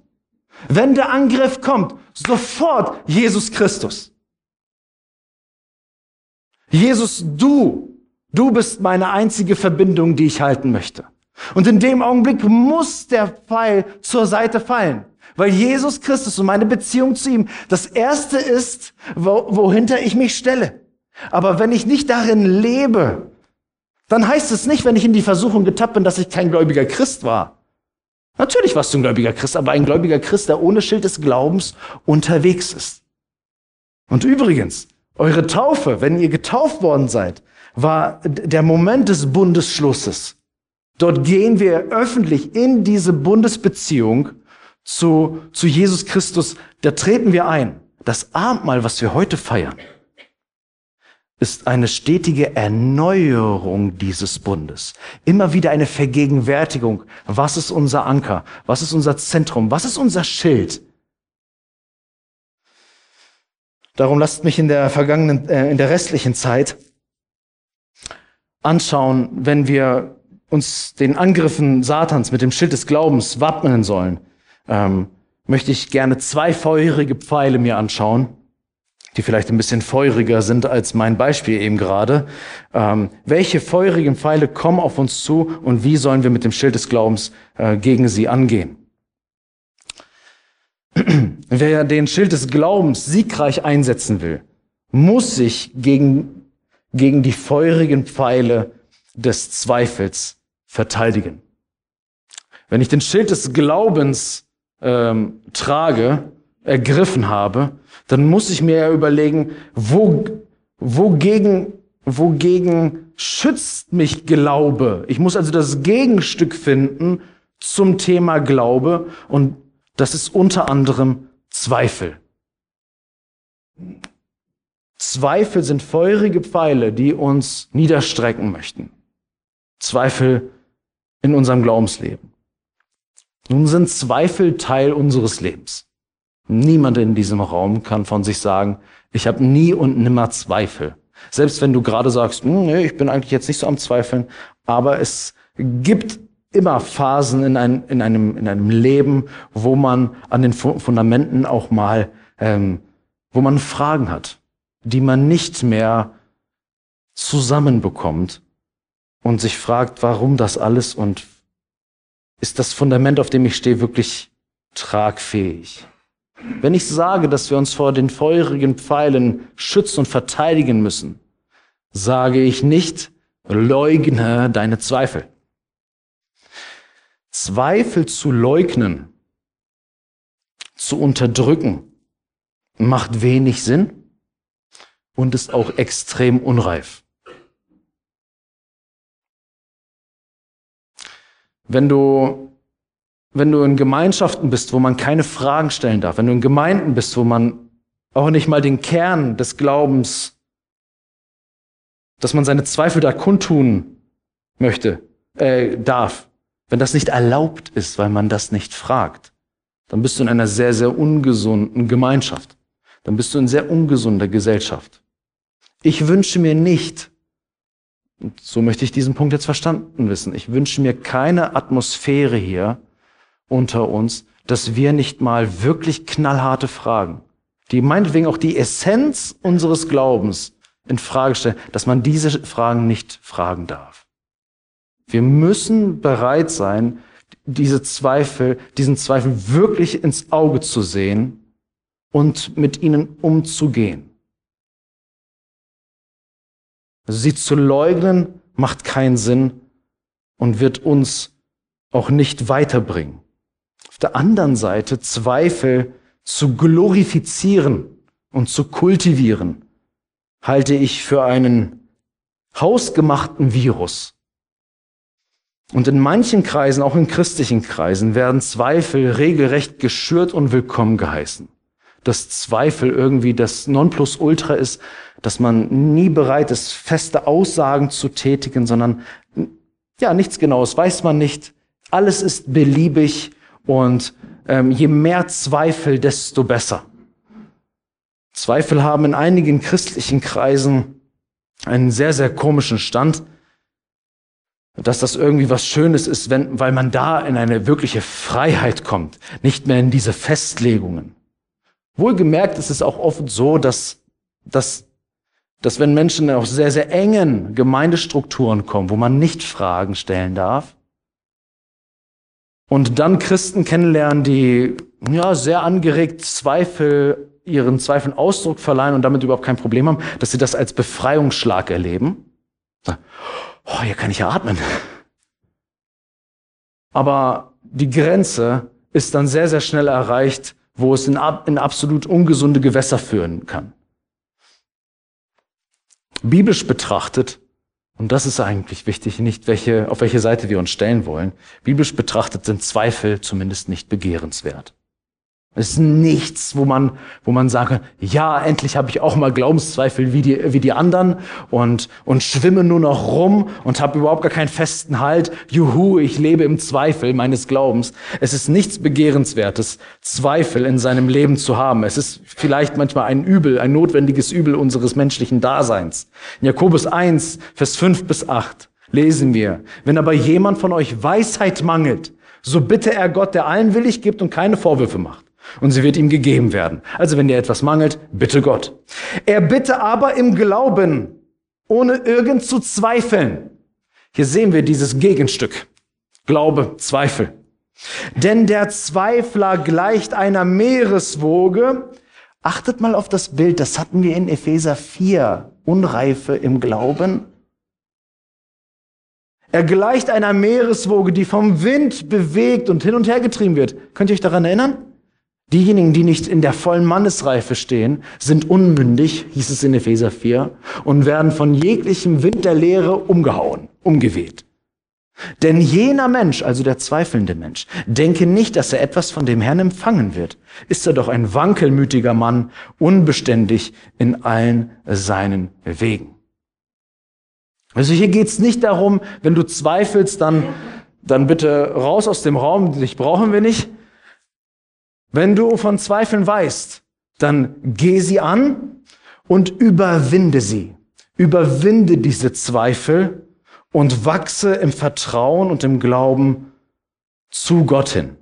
wenn der Angriff kommt, sofort Jesus Christus. Jesus, du, du bist meine einzige Verbindung, die ich halten möchte. Und in dem Augenblick muss der Pfeil zur Seite fallen, weil Jesus Christus und meine Beziehung zu ihm das Erste ist, wo, wohinter ich mich stelle. Aber wenn ich nicht darin lebe, dann heißt es nicht, wenn ich in die Versuchung getappt bin, dass ich kein gläubiger Christ war. Natürlich warst du ein gläubiger Christ, aber ein gläubiger Christ, der ohne Schild des Glaubens unterwegs ist. Und übrigens, eure Taufe, wenn ihr getauft worden seid, war der Moment des Bundesschlusses. Dort gehen wir öffentlich in diese Bundesbeziehung zu, zu Jesus Christus. Da treten wir ein. Das Abendmahl, was wir heute feiern, ist eine stetige Erneuerung dieses Bundes. Immer wieder eine Vergegenwärtigung. Was ist unser Anker? Was ist unser Zentrum? Was ist unser Schild? Darum lasst mich in der vergangenen, äh, in der restlichen Zeit anschauen, wenn wir uns den Angriffen Satans mit dem Schild des Glaubens wappnen sollen, ähm, möchte ich gerne zwei feurige Pfeile mir anschauen die vielleicht ein bisschen feuriger sind als mein Beispiel eben gerade. Ähm, welche feurigen Pfeile kommen auf uns zu und wie sollen wir mit dem Schild des Glaubens äh, gegen sie angehen? Wer den Schild des Glaubens siegreich einsetzen will, muss sich gegen, gegen die feurigen Pfeile des Zweifels verteidigen. Wenn ich den Schild des Glaubens ähm, trage, ergriffen habe, dann muss ich mir ja überlegen, wo, wogegen, wogegen schützt mich Glaube? Ich muss also das Gegenstück finden zum Thema Glaube und das ist unter anderem Zweifel. Zweifel sind feurige Pfeile, die uns niederstrecken möchten. Zweifel in unserem Glaubensleben. Nun sind Zweifel Teil unseres Lebens. Niemand in diesem Raum kann von sich sagen, ich habe nie und nimmer Zweifel. Selbst wenn du gerade sagst, hm, nee, ich bin eigentlich jetzt nicht so am Zweifeln, aber es gibt immer Phasen in, ein, in, einem, in einem Leben, wo man an den Fundamenten auch mal, ähm, wo man Fragen hat, die man nicht mehr zusammenbekommt und sich fragt, warum das alles und ist das Fundament, auf dem ich stehe, wirklich tragfähig? Wenn ich sage, dass wir uns vor den feurigen Pfeilen schützen und verteidigen müssen, sage ich nicht, leugne deine Zweifel. Zweifel zu leugnen, zu unterdrücken, macht wenig Sinn und ist auch extrem unreif. Wenn du, wenn du in Gemeinschaften bist, wo man keine Fragen stellen darf, wenn du in Gemeinden bist, wo man auch nicht mal den Kern des Glaubens, dass man seine Zweifel da kundtun möchte, äh, darf, wenn das nicht erlaubt ist, weil man das nicht fragt, dann bist du in einer sehr, sehr ungesunden Gemeinschaft. Dann bist du in sehr ungesunder Gesellschaft. Ich wünsche mir nicht, und so möchte ich diesen Punkt jetzt verstanden wissen, ich wünsche mir keine Atmosphäre hier unter uns, dass wir nicht mal wirklich knallharte Fragen, die meinetwegen auch die Essenz unseres Glaubens in Frage stellen, dass man diese Fragen nicht fragen darf. Wir müssen bereit sein, diese Zweifel, diesen Zweifel wirklich ins Auge zu sehen und mit ihnen umzugehen. Also sie zu leugnen macht keinen Sinn und wird uns auch nicht weiterbringen. Auf der anderen Seite Zweifel zu glorifizieren und zu kultivieren, halte ich für einen hausgemachten Virus. Und in manchen Kreisen, auch in christlichen Kreisen, werden Zweifel regelrecht geschürt und willkommen geheißen dass Zweifel irgendwie das Nonplusultra ist, dass man nie bereit ist, feste Aussagen zu tätigen, sondern ja, nichts Genaues weiß man nicht. Alles ist beliebig und ähm, je mehr Zweifel, desto besser. Zweifel haben in einigen christlichen Kreisen einen sehr, sehr komischen Stand, dass das irgendwie was Schönes ist, wenn, weil man da in eine wirkliche Freiheit kommt, nicht mehr in diese Festlegungen. Wohlgemerkt ist es auch oft so, dass, dass, dass wenn Menschen aus sehr, sehr engen Gemeindestrukturen kommen, wo man nicht Fragen stellen darf, und dann Christen kennenlernen, die ja sehr angeregt Zweifel, ihren Zweifeln Ausdruck verleihen und damit überhaupt kein Problem haben, dass sie das als Befreiungsschlag erleben. Oh, hier kann ich ja atmen. Aber die Grenze ist dann sehr, sehr schnell erreicht, wo es in, in absolut ungesunde Gewässer führen kann. Biblisch betrachtet, und das ist eigentlich wichtig, nicht welche, auf welche Seite wir uns stellen wollen, biblisch betrachtet sind Zweifel zumindest nicht begehrenswert. Es ist nichts, wo man, wo man sagen ja, endlich habe ich auch mal Glaubenszweifel wie die, wie die anderen und, und schwimme nur noch rum und habe überhaupt gar keinen festen Halt. Juhu, ich lebe im Zweifel meines Glaubens. Es ist nichts Begehrenswertes, Zweifel in seinem Leben zu haben. Es ist vielleicht manchmal ein Übel, ein notwendiges Übel unseres menschlichen Daseins. In Jakobus 1, Vers 5 bis 8 lesen wir, wenn aber jemand von euch Weisheit mangelt, so bitte er Gott, der allen willig gibt und keine Vorwürfe macht und sie wird ihm gegeben werden. Also wenn dir etwas mangelt, bitte Gott. Er bitte aber im Glauben, ohne irgend zu zweifeln. Hier sehen wir dieses Gegenstück. Glaube, Zweifel. Denn der Zweifler gleicht einer Meereswoge. Achtet mal auf das Bild, das hatten wir in Epheser 4. Unreife im Glauben. Er gleicht einer Meereswoge, die vom Wind bewegt und hin und her getrieben wird. Könnt ihr euch daran erinnern? Diejenigen, die nicht in der vollen Mannesreife stehen, sind unmündig, hieß es in Epheser 4, und werden von jeglichem Wind der Lehre umgehauen, umgeweht. Denn jener Mensch, also der zweifelnde Mensch, denke nicht, dass er etwas von dem Herrn empfangen wird. Ist er doch ein wankelmütiger Mann, unbeständig in allen seinen Wegen. Also hier geht's nicht darum, wenn du zweifelst, dann, dann bitte raus aus dem Raum, dich brauchen wir nicht. Wenn du von Zweifeln weißt, dann geh sie an und überwinde sie. Überwinde diese Zweifel und wachse im Vertrauen und im Glauben zu Gott hin.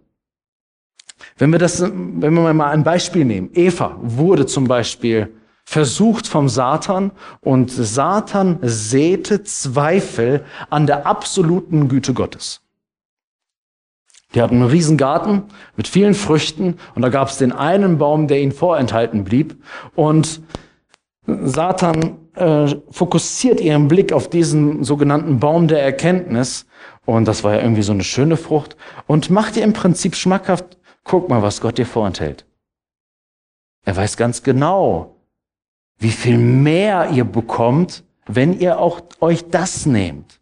Wenn wir das, wenn wir mal ein Beispiel nehmen. Eva wurde zum Beispiel versucht vom Satan und Satan säte Zweifel an der absoluten Güte Gottes. Die hatten einen riesen Garten mit vielen Früchten und da gab es den einen Baum, der ihnen vorenthalten blieb und Satan äh, fokussiert ihren Blick auf diesen sogenannten Baum der Erkenntnis, und das war ja irgendwie so eine schöne Frucht, und macht ihr im Prinzip schmackhaft, guck mal, was Gott dir vorenthält. Er weiß ganz genau, wie viel mehr ihr bekommt, wenn ihr auch euch das nehmt.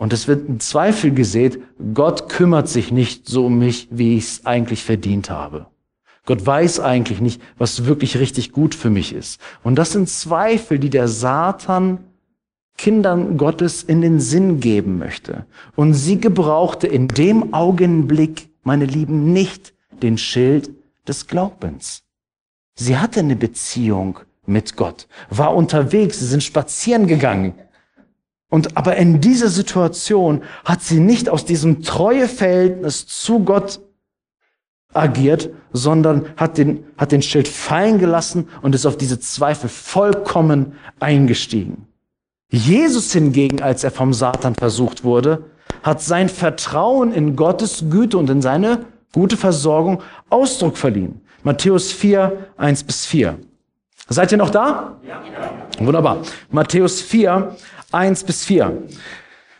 Und es wird ein Zweifel gesät, Gott kümmert sich nicht so um mich, wie ich es eigentlich verdient habe. Gott weiß eigentlich nicht, was wirklich richtig gut für mich ist. Und das sind Zweifel, die der Satan Kindern Gottes in den Sinn geben möchte. Und sie gebrauchte in dem Augenblick, meine Lieben, nicht den Schild des Glaubens. Sie hatte eine Beziehung mit Gott, war unterwegs, sie sind spazieren gegangen. Und aber in dieser Situation hat sie nicht aus diesem Treueverhältnis zu Gott agiert, sondern hat den, hat den Schild fallen gelassen und ist auf diese Zweifel vollkommen eingestiegen. Jesus hingegen, als er vom Satan versucht wurde, hat sein Vertrauen in Gottes Güte und in seine gute Versorgung Ausdruck verliehen. Matthäus 4, 1 bis 4. Seid ihr noch da? Ja. Wunderbar. Matthäus 4, 1 bis 4.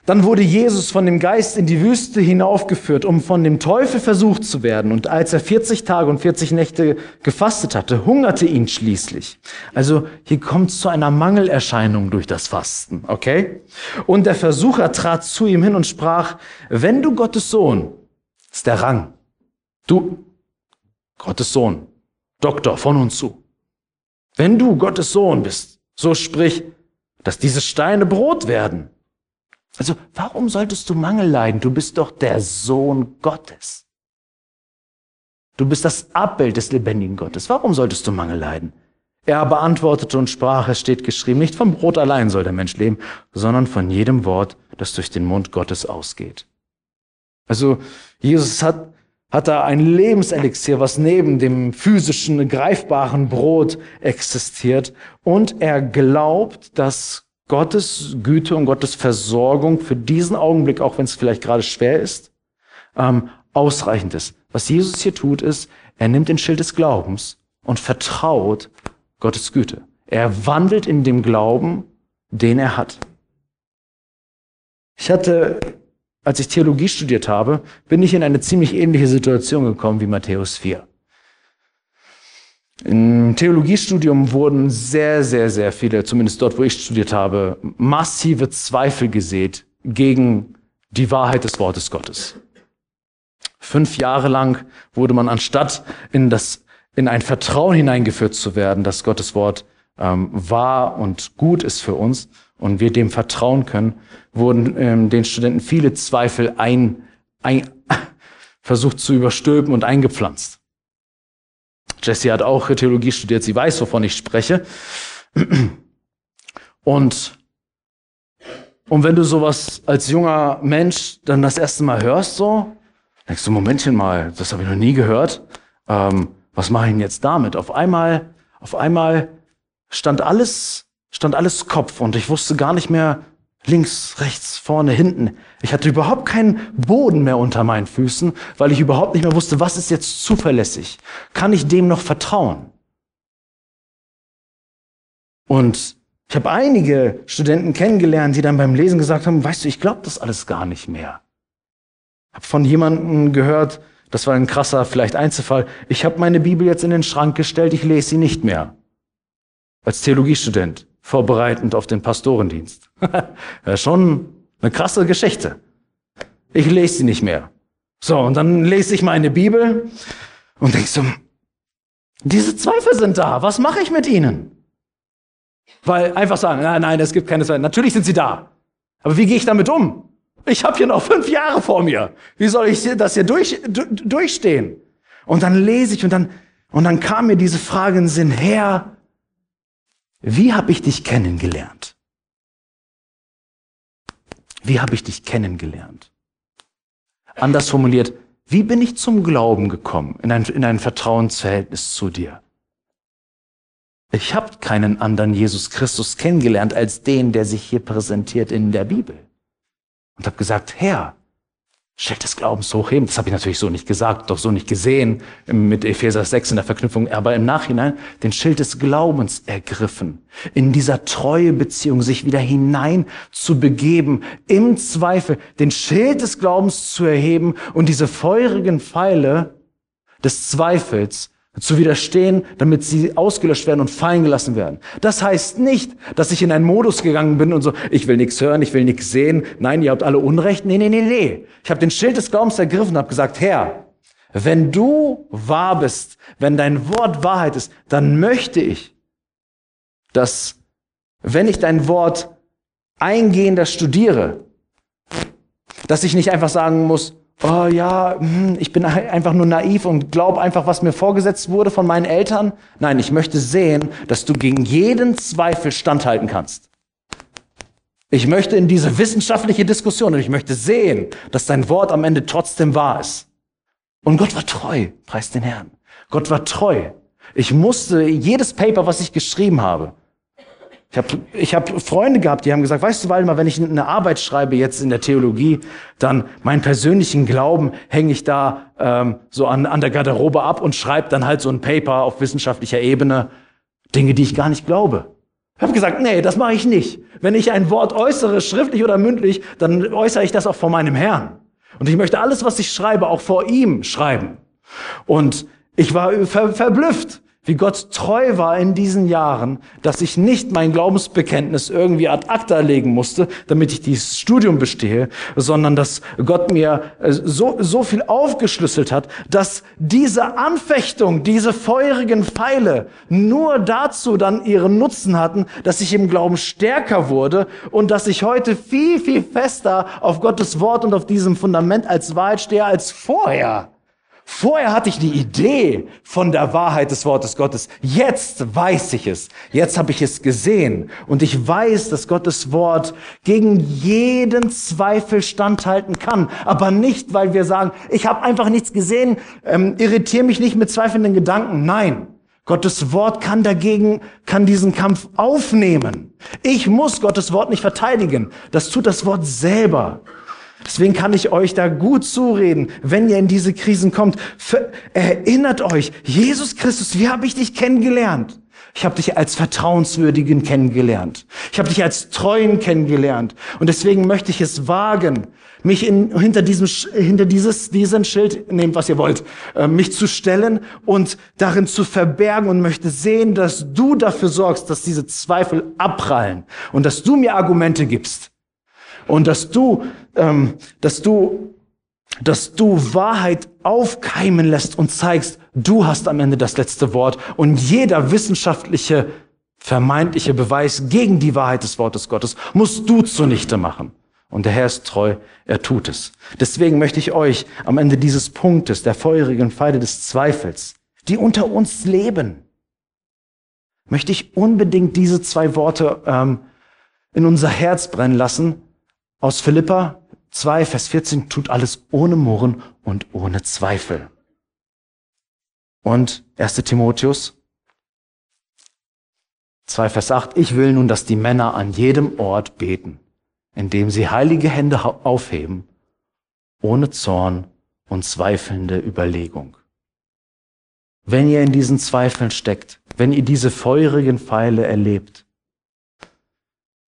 Dann wurde Jesus von dem Geist in die Wüste hinaufgeführt, um von dem Teufel versucht zu werden. Und als er 40 Tage und 40 Nächte gefastet hatte, hungerte ihn schließlich. Also hier kommt es zu einer Mangelerscheinung durch das Fasten, okay? Und der Versucher trat zu ihm hin und sprach, wenn du Gottes Sohn, ist der Rang, du, Gottes Sohn, Doktor von uns zu, wenn du Gottes Sohn bist, so sprich, dass diese Steine Brot werden. Also warum solltest du Mangel leiden? Du bist doch der Sohn Gottes. Du bist das Abbild des lebendigen Gottes. Warum solltest du Mangel leiden? Er beantwortete und sprach, es steht geschrieben, nicht vom Brot allein soll der Mensch leben, sondern von jedem Wort, das durch den Mund Gottes ausgeht. Also Jesus hat, hat da ein Lebenselixier, was neben dem physischen, greifbaren Brot existiert. Und er glaubt, dass Gottes Güte und Gottes Versorgung für diesen Augenblick, auch wenn es vielleicht gerade schwer ist, ähm, ausreichend ist. Was Jesus hier tut, ist, er nimmt den Schild des Glaubens und vertraut Gottes Güte. Er wandelt in dem Glauben, den er hat. Ich hatte, als ich Theologie studiert habe, bin ich in eine ziemlich ähnliche Situation gekommen wie Matthäus 4. Im Theologiestudium wurden sehr, sehr, sehr viele, zumindest dort, wo ich studiert habe, massive Zweifel gesät gegen die Wahrheit des Wortes Gottes. Fünf Jahre lang wurde man anstatt in das, in ein Vertrauen hineingeführt zu werden, dass Gottes Wort ähm, wahr und gut ist für uns und wir dem vertrauen können, wurden ähm, den Studenten viele Zweifel ein, ein, versucht zu überstülpen und eingepflanzt. Jessie hat auch Theologie studiert, sie weiß, wovon ich spreche. Und, und wenn du sowas als junger Mensch dann das erste Mal hörst, so, denkst du, Momentchen mal, das habe ich noch nie gehört. Ähm, was mache ich denn jetzt damit? Auf einmal, auf einmal stand alles, stand alles Kopf und ich wusste gar nicht mehr, Links, rechts, vorne, hinten. Ich hatte überhaupt keinen Boden mehr unter meinen Füßen, weil ich überhaupt nicht mehr wusste, was ist jetzt zuverlässig. Kann ich dem noch vertrauen? Und ich habe einige Studenten kennengelernt, die dann beim Lesen gesagt haben, weißt du, ich glaube das alles gar nicht mehr. Hab von jemandem gehört, das war ein krasser vielleicht Einzelfall, ich habe meine Bibel jetzt in den Schrank gestellt, ich lese sie nicht mehr. Als Theologiestudent vorbereitend auf den Pastorendienst. ja, schon eine krasse Geschichte. Ich lese sie nicht mehr. So, und dann lese ich meine Bibel und denke so, diese Zweifel sind da. Was mache ich mit ihnen? Weil einfach sagen, nein, nein, es gibt keine Zweifel. Natürlich sind sie da. Aber wie gehe ich damit um? Ich habe hier noch fünf Jahre vor mir. Wie soll ich das hier durch, durchstehen? Und dann lese ich und dann, und dann kam mir diese Frage in den Sinn, Herr, wie habe ich dich kennengelernt? Wie habe ich dich kennengelernt? Anders formuliert, wie bin ich zum Glauben gekommen, in ein, in ein Vertrauensverhältnis zu dir? Ich habe keinen anderen Jesus Christus kennengelernt als den, der sich hier präsentiert in der Bibel. Und habe gesagt, Herr, Schild des Glaubens hochheben. Das habe ich natürlich so nicht gesagt, doch so nicht gesehen mit Epheser 6 in der Verknüpfung, aber im Nachhinein den Schild des Glaubens ergriffen. In dieser treue Beziehung sich wieder hinein zu begeben, im Zweifel den Schild des Glaubens zu erheben und diese feurigen Pfeile des Zweifels zu widerstehen, damit sie ausgelöscht werden und fallen gelassen werden. Das heißt nicht, dass ich in einen Modus gegangen bin und so, ich will nichts hören, ich will nichts sehen. Nein, ihr habt alle Unrecht. Nee, nee, nee, nee. Ich habe den Schild des Glaubens ergriffen und habe gesagt, Herr, wenn du wahr bist, wenn dein Wort Wahrheit ist, dann möchte ich, dass, wenn ich dein Wort eingehender studiere, dass ich nicht einfach sagen muss, oh ja, hm, ich bin einfach nur naiv und glaube einfach, was mir vorgesetzt wurde von meinen Eltern. Nein, ich möchte sehen, dass du gegen jeden Zweifel standhalten kannst. Ich möchte in diese wissenschaftliche Diskussion und ich möchte sehen, dass dein Wort am Ende trotzdem wahr ist. Und Gott war treu, preis den Herrn. Gott war treu. Ich musste jedes Paper, was ich geschrieben habe, ich habe ich hab Freunde gehabt, die haben gesagt, weißt du, Waldemar, wenn ich eine Arbeit schreibe jetzt in der Theologie, dann meinen persönlichen Glauben hänge ich da ähm, so an, an der Garderobe ab und schreibe dann halt so ein Paper auf wissenschaftlicher Ebene, Dinge, die ich gar nicht glaube. Ich habe gesagt, nee, das mache ich nicht. Wenn ich ein Wort äußere, schriftlich oder mündlich, dann äußere ich das auch vor meinem Herrn. Und ich möchte alles, was ich schreibe, auch vor ihm schreiben. Und ich war ver verblüfft wie Gott treu war in diesen Jahren, dass ich nicht mein Glaubensbekenntnis irgendwie ad acta legen musste, damit ich dieses Studium bestehe, sondern dass Gott mir äh, so, so viel aufgeschlüsselt hat, dass diese Anfechtung, diese feurigen Pfeile nur dazu dann ihren Nutzen hatten, dass ich im Glauben stärker wurde und dass ich heute viel, viel fester auf Gottes Wort und auf diesem Fundament als Wahrheit stehe als vorher. Vorher hatte ich die Idee von der Wahrheit des Wortes Gottes. Jetzt weiß ich es. Jetzt habe ich es gesehen. Und ich weiß, dass Gottes Wort gegen jeden Zweifel standhalten kann. Aber nicht, weil wir sagen, ich habe einfach nichts gesehen, ähm, irritiere mich nicht mit zweifelnden Gedanken. Nein. Gottes Wort kann dagegen, kann diesen Kampf aufnehmen. Ich muss Gottes Wort nicht verteidigen. Das tut das Wort selber. Deswegen kann ich euch da gut zureden, wenn ihr in diese Krisen kommt. Erinnert euch, Jesus Christus, wie habe ich dich kennengelernt? Ich habe dich als Vertrauenswürdigen kennengelernt. Ich habe dich als Treuen kennengelernt. Und deswegen möchte ich es wagen, mich in, hinter diesem, hinter dieses, diesen Schild, nehmt was ihr wollt, äh, mich zu stellen und darin zu verbergen und möchte sehen, dass du dafür sorgst, dass diese Zweifel abprallen und dass du mir Argumente gibst und dass du, ähm, dass du, dass du Wahrheit aufkeimen lässt und zeigst, du hast am Ende das letzte Wort und jeder wissenschaftliche vermeintliche Beweis gegen die Wahrheit des Wortes Gottes musst du zunichte machen. Und der Herr ist treu, er tut es. Deswegen möchte ich euch am Ende dieses Punktes, der feurigen Pfeile des Zweifels, die unter uns leben, möchte ich unbedingt diese zwei Worte ähm, in unser Herz brennen lassen, aus Philippa 2, Vers 14 tut alles ohne Murren und ohne Zweifel. Und 1. Timotheus 2, Vers 8, ich will nun, dass die Männer an jedem Ort beten, indem sie heilige Hände aufheben, ohne Zorn und zweifelnde Überlegung. Wenn ihr in diesen Zweifeln steckt, wenn ihr diese feurigen Pfeile erlebt,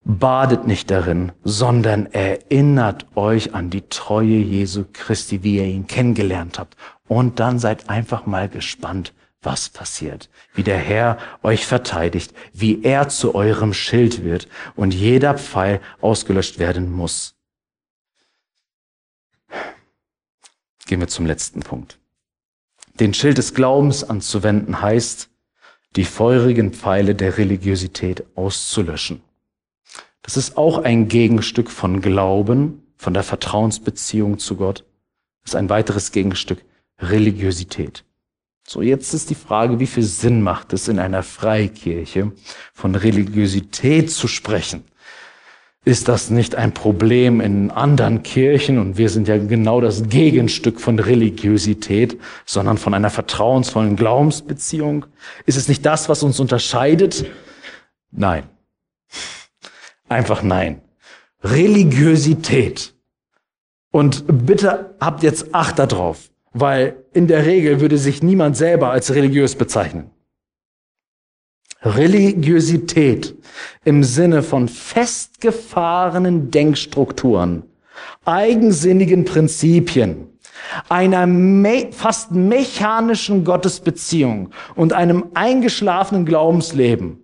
Badet nicht darin, sondern erinnert euch an die Treue Jesu Christi, wie ihr ihn kennengelernt habt. Und dann seid einfach mal gespannt, was passiert, wie der Herr euch verteidigt, wie er zu eurem Schild wird und jeder Pfeil ausgelöscht werden muss. gehen wir zum letzten Punkt. Den Schild des Glaubens anzuwenden heißt, die feurigen Pfeile der Religiosität auszulöschen. Das ist auch ein Gegenstück von Glauben, von der Vertrauensbeziehung zu Gott. Das ist ein weiteres Gegenstück Religiosität. So, jetzt ist die Frage, wie viel Sinn macht es in einer Freikirche von Religiosität zu sprechen? Ist das nicht ein Problem in anderen Kirchen? Und wir sind ja genau das Gegenstück von Religiosität, sondern von einer vertrauensvollen Glaubensbeziehung. Ist es nicht das, was uns unterscheidet? Nein. Einfach nein. Religiosität. Und bitte habt jetzt Acht darauf, weil in der Regel würde sich niemand selber als religiös bezeichnen. Religiosität im Sinne von festgefahrenen Denkstrukturen, eigensinnigen Prinzipien, einer me fast mechanischen Gottesbeziehung und einem eingeschlafenen Glaubensleben,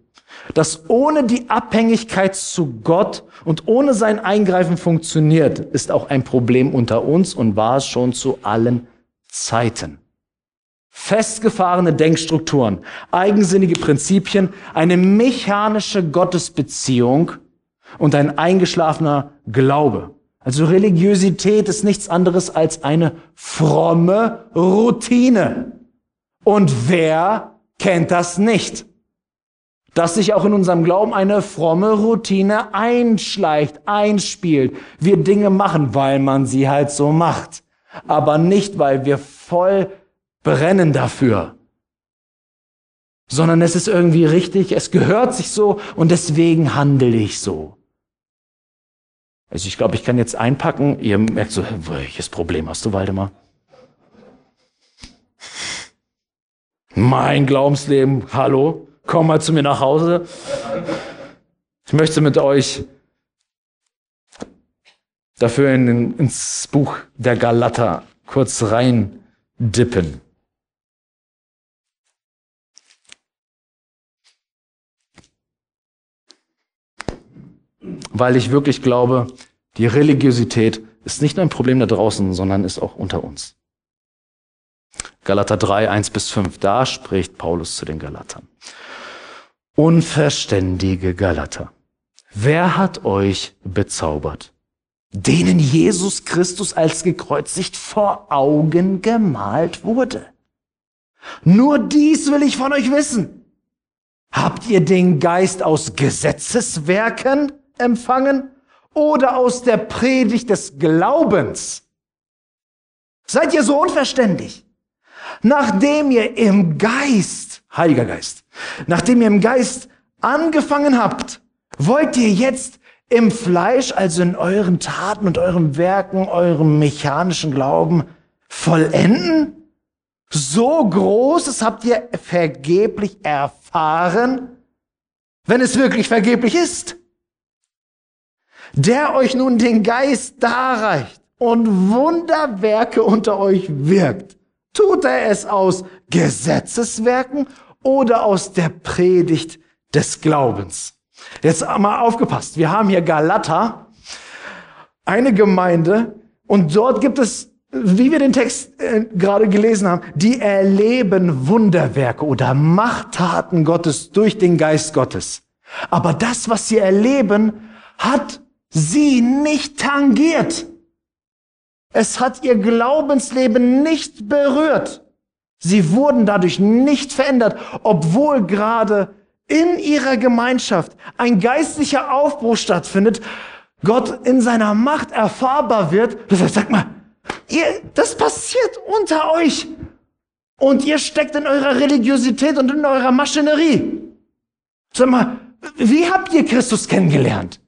das ohne die Abhängigkeit zu Gott und ohne sein Eingreifen funktioniert, ist auch ein Problem unter uns und war es schon zu allen Zeiten festgefahrene Denkstrukturen, eigensinnige Prinzipien, eine mechanische Gottesbeziehung und ein eingeschlafener Glaube. Also Religiosität ist nichts anderes als eine fromme Routine. Und wer kennt das nicht? Dass sich auch in unserem Glauben eine fromme Routine einschleicht, einspielt. Wir Dinge machen, weil man sie halt so macht. Aber nicht, weil wir voll brennen dafür, sondern es ist irgendwie richtig, es gehört sich so und deswegen handle ich so. Also ich glaube, ich kann jetzt einpacken. Ihr merkt so, welches Problem hast du, Waldemar? Mein Glaubensleben, hallo, komm mal zu mir nach Hause. Ich möchte mit euch dafür in, ins Buch der Galater kurz rein dippen. weil ich wirklich glaube, die Religiosität ist nicht nur ein Problem da draußen, sondern ist auch unter uns. Galater 3, 1 bis 5, da spricht Paulus zu den Galatern. Unverständige Galater, wer hat euch bezaubert? Denen Jesus Christus als gekreuzigt vor Augen gemalt wurde. Nur dies will ich von euch wissen. Habt ihr den Geist aus Gesetzeswerken empfangen oder aus der Predigt des Glaubens? Seid ihr so unverständlich? Nachdem ihr im Geist, Heiliger Geist, nachdem ihr im Geist angefangen habt, wollt ihr jetzt im Fleisch, also in euren Taten und euren Werken, eurem mechanischen Glauben vollenden? So Großes habt ihr vergeblich erfahren, wenn es wirklich vergeblich ist der euch nun den Geist darreicht und Wunderwerke unter euch wirkt. Tut er es aus Gesetzeswerken oder aus der Predigt des Glaubens? Jetzt mal aufgepasst. Wir haben hier Galata, eine Gemeinde, und dort gibt es, wie wir den Text äh, gerade gelesen haben, die erleben Wunderwerke oder Machttaten Gottes durch den Geist Gottes. Aber das, was sie erleben, hat sie nicht tangiert. Es hat ihr Glaubensleben nicht berührt. Sie wurden dadurch nicht verändert, obwohl gerade in ihrer Gemeinschaft ein geistlicher Aufbruch stattfindet, Gott in seiner Macht erfahrbar wird. Das heißt, sag mal, ihr, das passiert unter euch. Und ihr steckt in eurer Religiosität und in eurer Maschinerie. Sag mal, wie habt ihr Christus kennengelernt?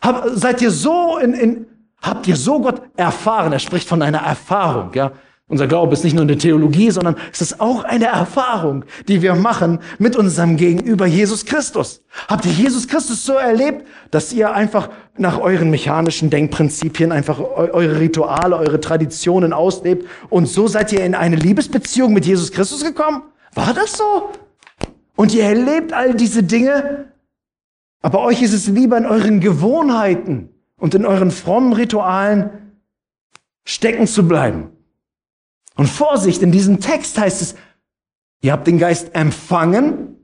Hab, seid ihr so in, in, habt ihr so Gott erfahren? Er spricht von einer Erfahrung, ja. Unser Glaube ist nicht nur eine Theologie, sondern es ist auch eine Erfahrung, die wir machen mit unserem Gegenüber Jesus Christus. Habt ihr Jesus Christus so erlebt, dass ihr einfach nach euren mechanischen Denkprinzipien einfach eure Rituale, eure Traditionen auslebt und so seid ihr in eine Liebesbeziehung mit Jesus Christus gekommen? War das so? Und ihr erlebt all diese Dinge aber euch ist es lieber in euren Gewohnheiten und in euren frommen Ritualen stecken zu bleiben. Und Vorsicht, in diesem Text heißt es, ihr habt den Geist empfangen,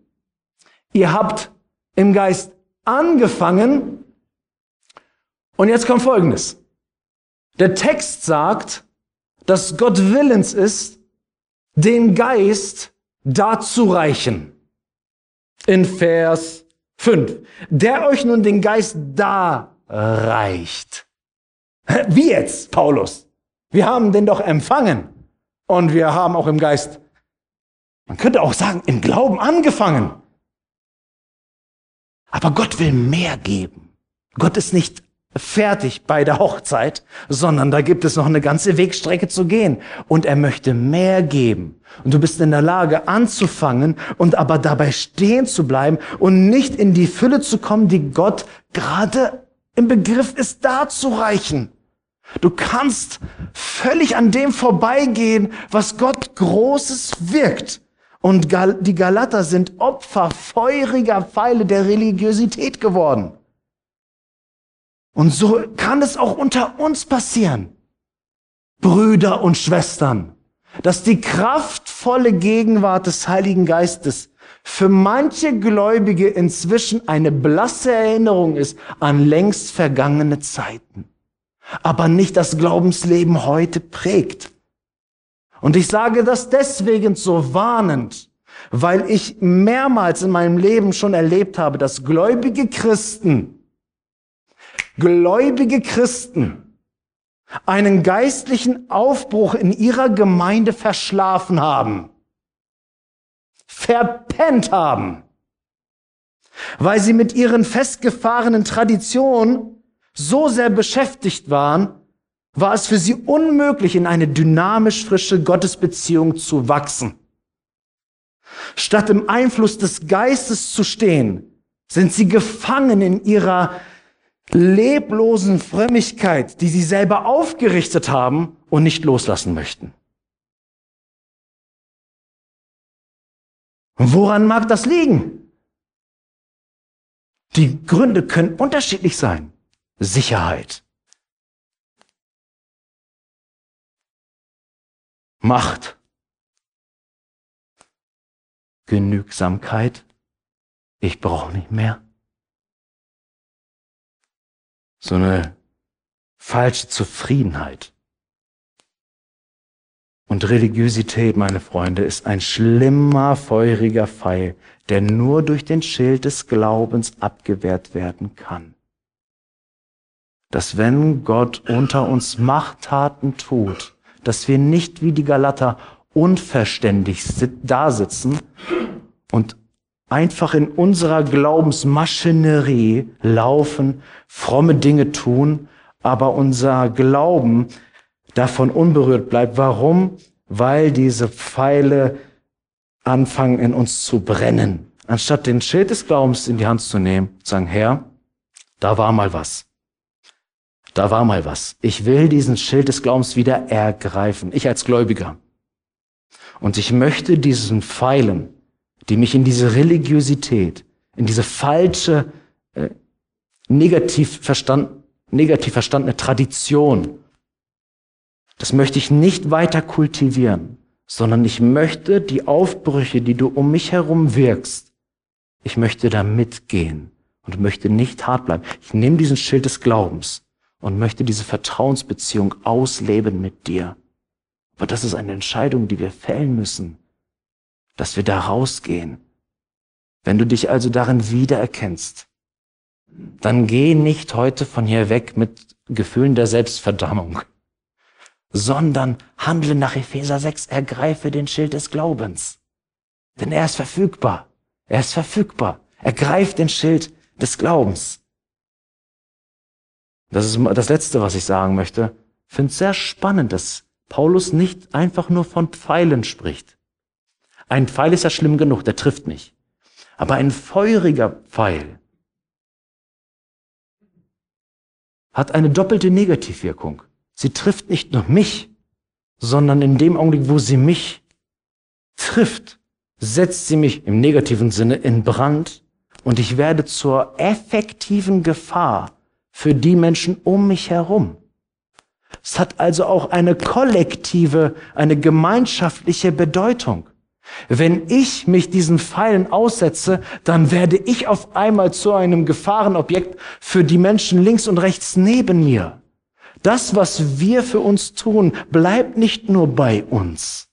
ihr habt im Geist angefangen. Und jetzt kommt Folgendes. Der Text sagt, dass Gott willens ist, den Geist dazu reichen. In Vers 5. Der euch nun den Geist da reicht. Wie jetzt, Paulus? Wir haben den doch empfangen. Und wir haben auch im Geist, man könnte auch sagen, im Glauben angefangen. Aber Gott will mehr geben. Gott ist nicht fertig bei der Hochzeit, sondern da gibt es noch eine ganze Wegstrecke zu gehen. Und er möchte mehr geben. Und du bist in der Lage anzufangen und aber dabei stehen zu bleiben und nicht in die Fülle zu kommen, die Gott gerade im Begriff ist, da zu reichen. Du kannst völlig an dem vorbeigehen, was Gott Großes wirkt. Und die Galater sind Opfer feuriger Pfeile der Religiosität geworden. Und so kann es auch unter uns passieren, Brüder und Schwestern, dass die kraftvolle Gegenwart des Heiligen Geistes für manche Gläubige inzwischen eine blasse Erinnerung ist an längst vergangene Zeiten, aber nicht das Glaubensleben heute prägt. Und ich sage das deswegen so warnend, weil ich mehrmals in meinem Leben schon erlebt habe, dass gläubige Christen gläubige Christen einen geistlichen Aufbruch in ihrer Gemeinde verschlafen haben, verpennt haben, weil sie mit ihren festgefahrenen Traditionen so sehr beschäftigt waren, war es für sie unmöglich, in eine dynamisch frische Gottesbeziehung zu wachsen. Statt im Einfluss des Geistes zu stehen, sind sie gefangen in ihrer leblosen Frömmigkeit, die sie selber aufgerichtet haben und nicht loslassen möchten. Woran mag das liegen? Die Gründe können unterschiedlich sein. Sicherheit. Macht. Genügsamkeit. Ich brauche nicht mehr so eine falsche Zufriedenheit. Und Religiosität, meine Freunde, ist ein schlimmer, feuriger Pfeil, der nur durch den Schild des Glaubens abgewehrt werden kann. Dass wenn Gott unter uns Machttaten tut, dass wir nicht wie die Galater unverständig da sitzen und einfach in unserer Glaubensmaschinerie laufen, fromme Dinge tun, aber unser Glauben davon unberührt bleibt. Warum? Weil diese Pfeile anfangen in uns zu brennen. Anstatt den Schild des Glaubens in die Hand zu nehmen, sagen, Herr, da war mal was. Da war mal was. Ich will diesen Schild des Glaubens wieder ergreifen. Ich als Gläubiger. Und ich möchte diesen Pfeilen, die mich in diese Religiosität, in diese falsche, äh, negativ, verstand, negativ verstandene Tradition, das möchte ich nicht weiter kultivieren, sondern ich möchte die Aufbrüche, die du um mich herum wirkst, ich möchte da mitgehen und möchte nicht hart bleiben. Ich nehme diesen Schild des Glaubens und möchte diese Vertrauensbeziehung ausleben mit dir. Aber das ist eine Entscheidung, die wir fällen müssen dass wir da rausgehen. Wenn du dich also darin wiedererkennst, dann geh nicht heute von hier weg mit Gefühlen der Selbstverdammung, sondern handle nach Epheser 6, ergreife den Schild des Glaubens. Denn er ist verfügbar. Er ist verfügbar. Ergreif den Schild des Glaubens. Das ist das Letzte, was ich sagen möchte. Ich finde es sehr spannend, dass Paulus nicht einfach nur von Pfeilen spricht. Ein Pfeil ist ja schlimm genug, der trifft mich. Aber ein feuriger Pfeil hat eine doppelte Negativwirkung. Sie trifft nicht nur mich, sondern in dem Augenblick, wo sie mich trifft, setzt sie mich im negativen Sinne in Brand und ich werde zur effektiven Gefahr für die Menschen um mich herum. Es hat also auch eine kollektive, eine gemeinschaftliche Bedeutung. Wenn ich mich diesen Pfeilen aussetze, dann werde ich auf einmal zu einem Gefahrenobjekt für die Menschen links und rechts neben mir. Das, was wir für uns tun, bleibt nicht nur bei uns.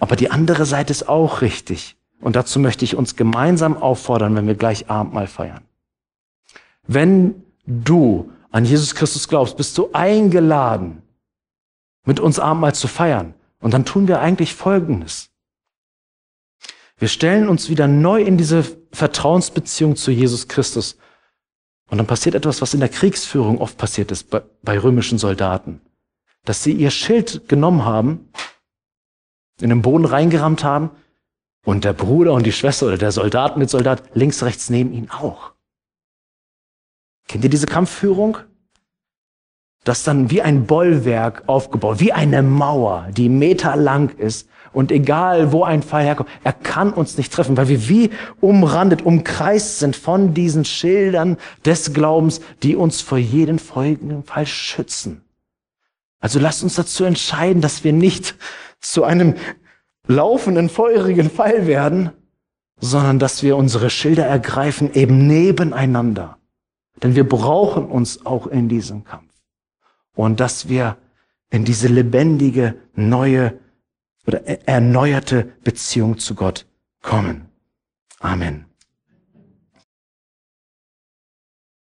Aber die andere Seite ist auch richtig. Und dazu möchte ich uns gemeinsam auffordern, wenn wir gleich Abendmahl feiern. Wenn du an Jesus Christus glaubst, bist du eingeladen, mit uns Abendmahl zu feiern. Und dann tun wir eigentlich Folgendes. Wir stellen uns wieder neu in diese Vertrauensbeziehung zu Jesus Christus. Und dann passiert etwas, was in der Kriegsführung oft passiert ist bei, bei römischen Soldaten. Dass sie ihr Schild genommen haben, in den Boden reingerammt haben und der Bruder und die Schwester oder der Soldat mit Soldat links, rechts neben ihnen auch. Kennt ihr diese Kampfführung? das dann wie ein Bollwerk aufgebaut, wie eine Mauer, die meterlang ist. Und egal, wo ein Pfeil herkommt, er kann uns nicht treffen, weil wir wie umrandet, umkreist sind von diesen Schildern des Glaubens, die uns vor jedem folgenden Fall schützen. Also lasst uns dazu entscheiden, dass wir nicht zu einem laufenden, feurigen Pfeil werden, sondern dass wir unsere Schilder ergreifen, eben nebeneinander. Denn wir brauchen uns auch in diesem Kampf und dass wir in diese lebendige, neue oder erneuerte Beziehung zu Gott kommen. Amen.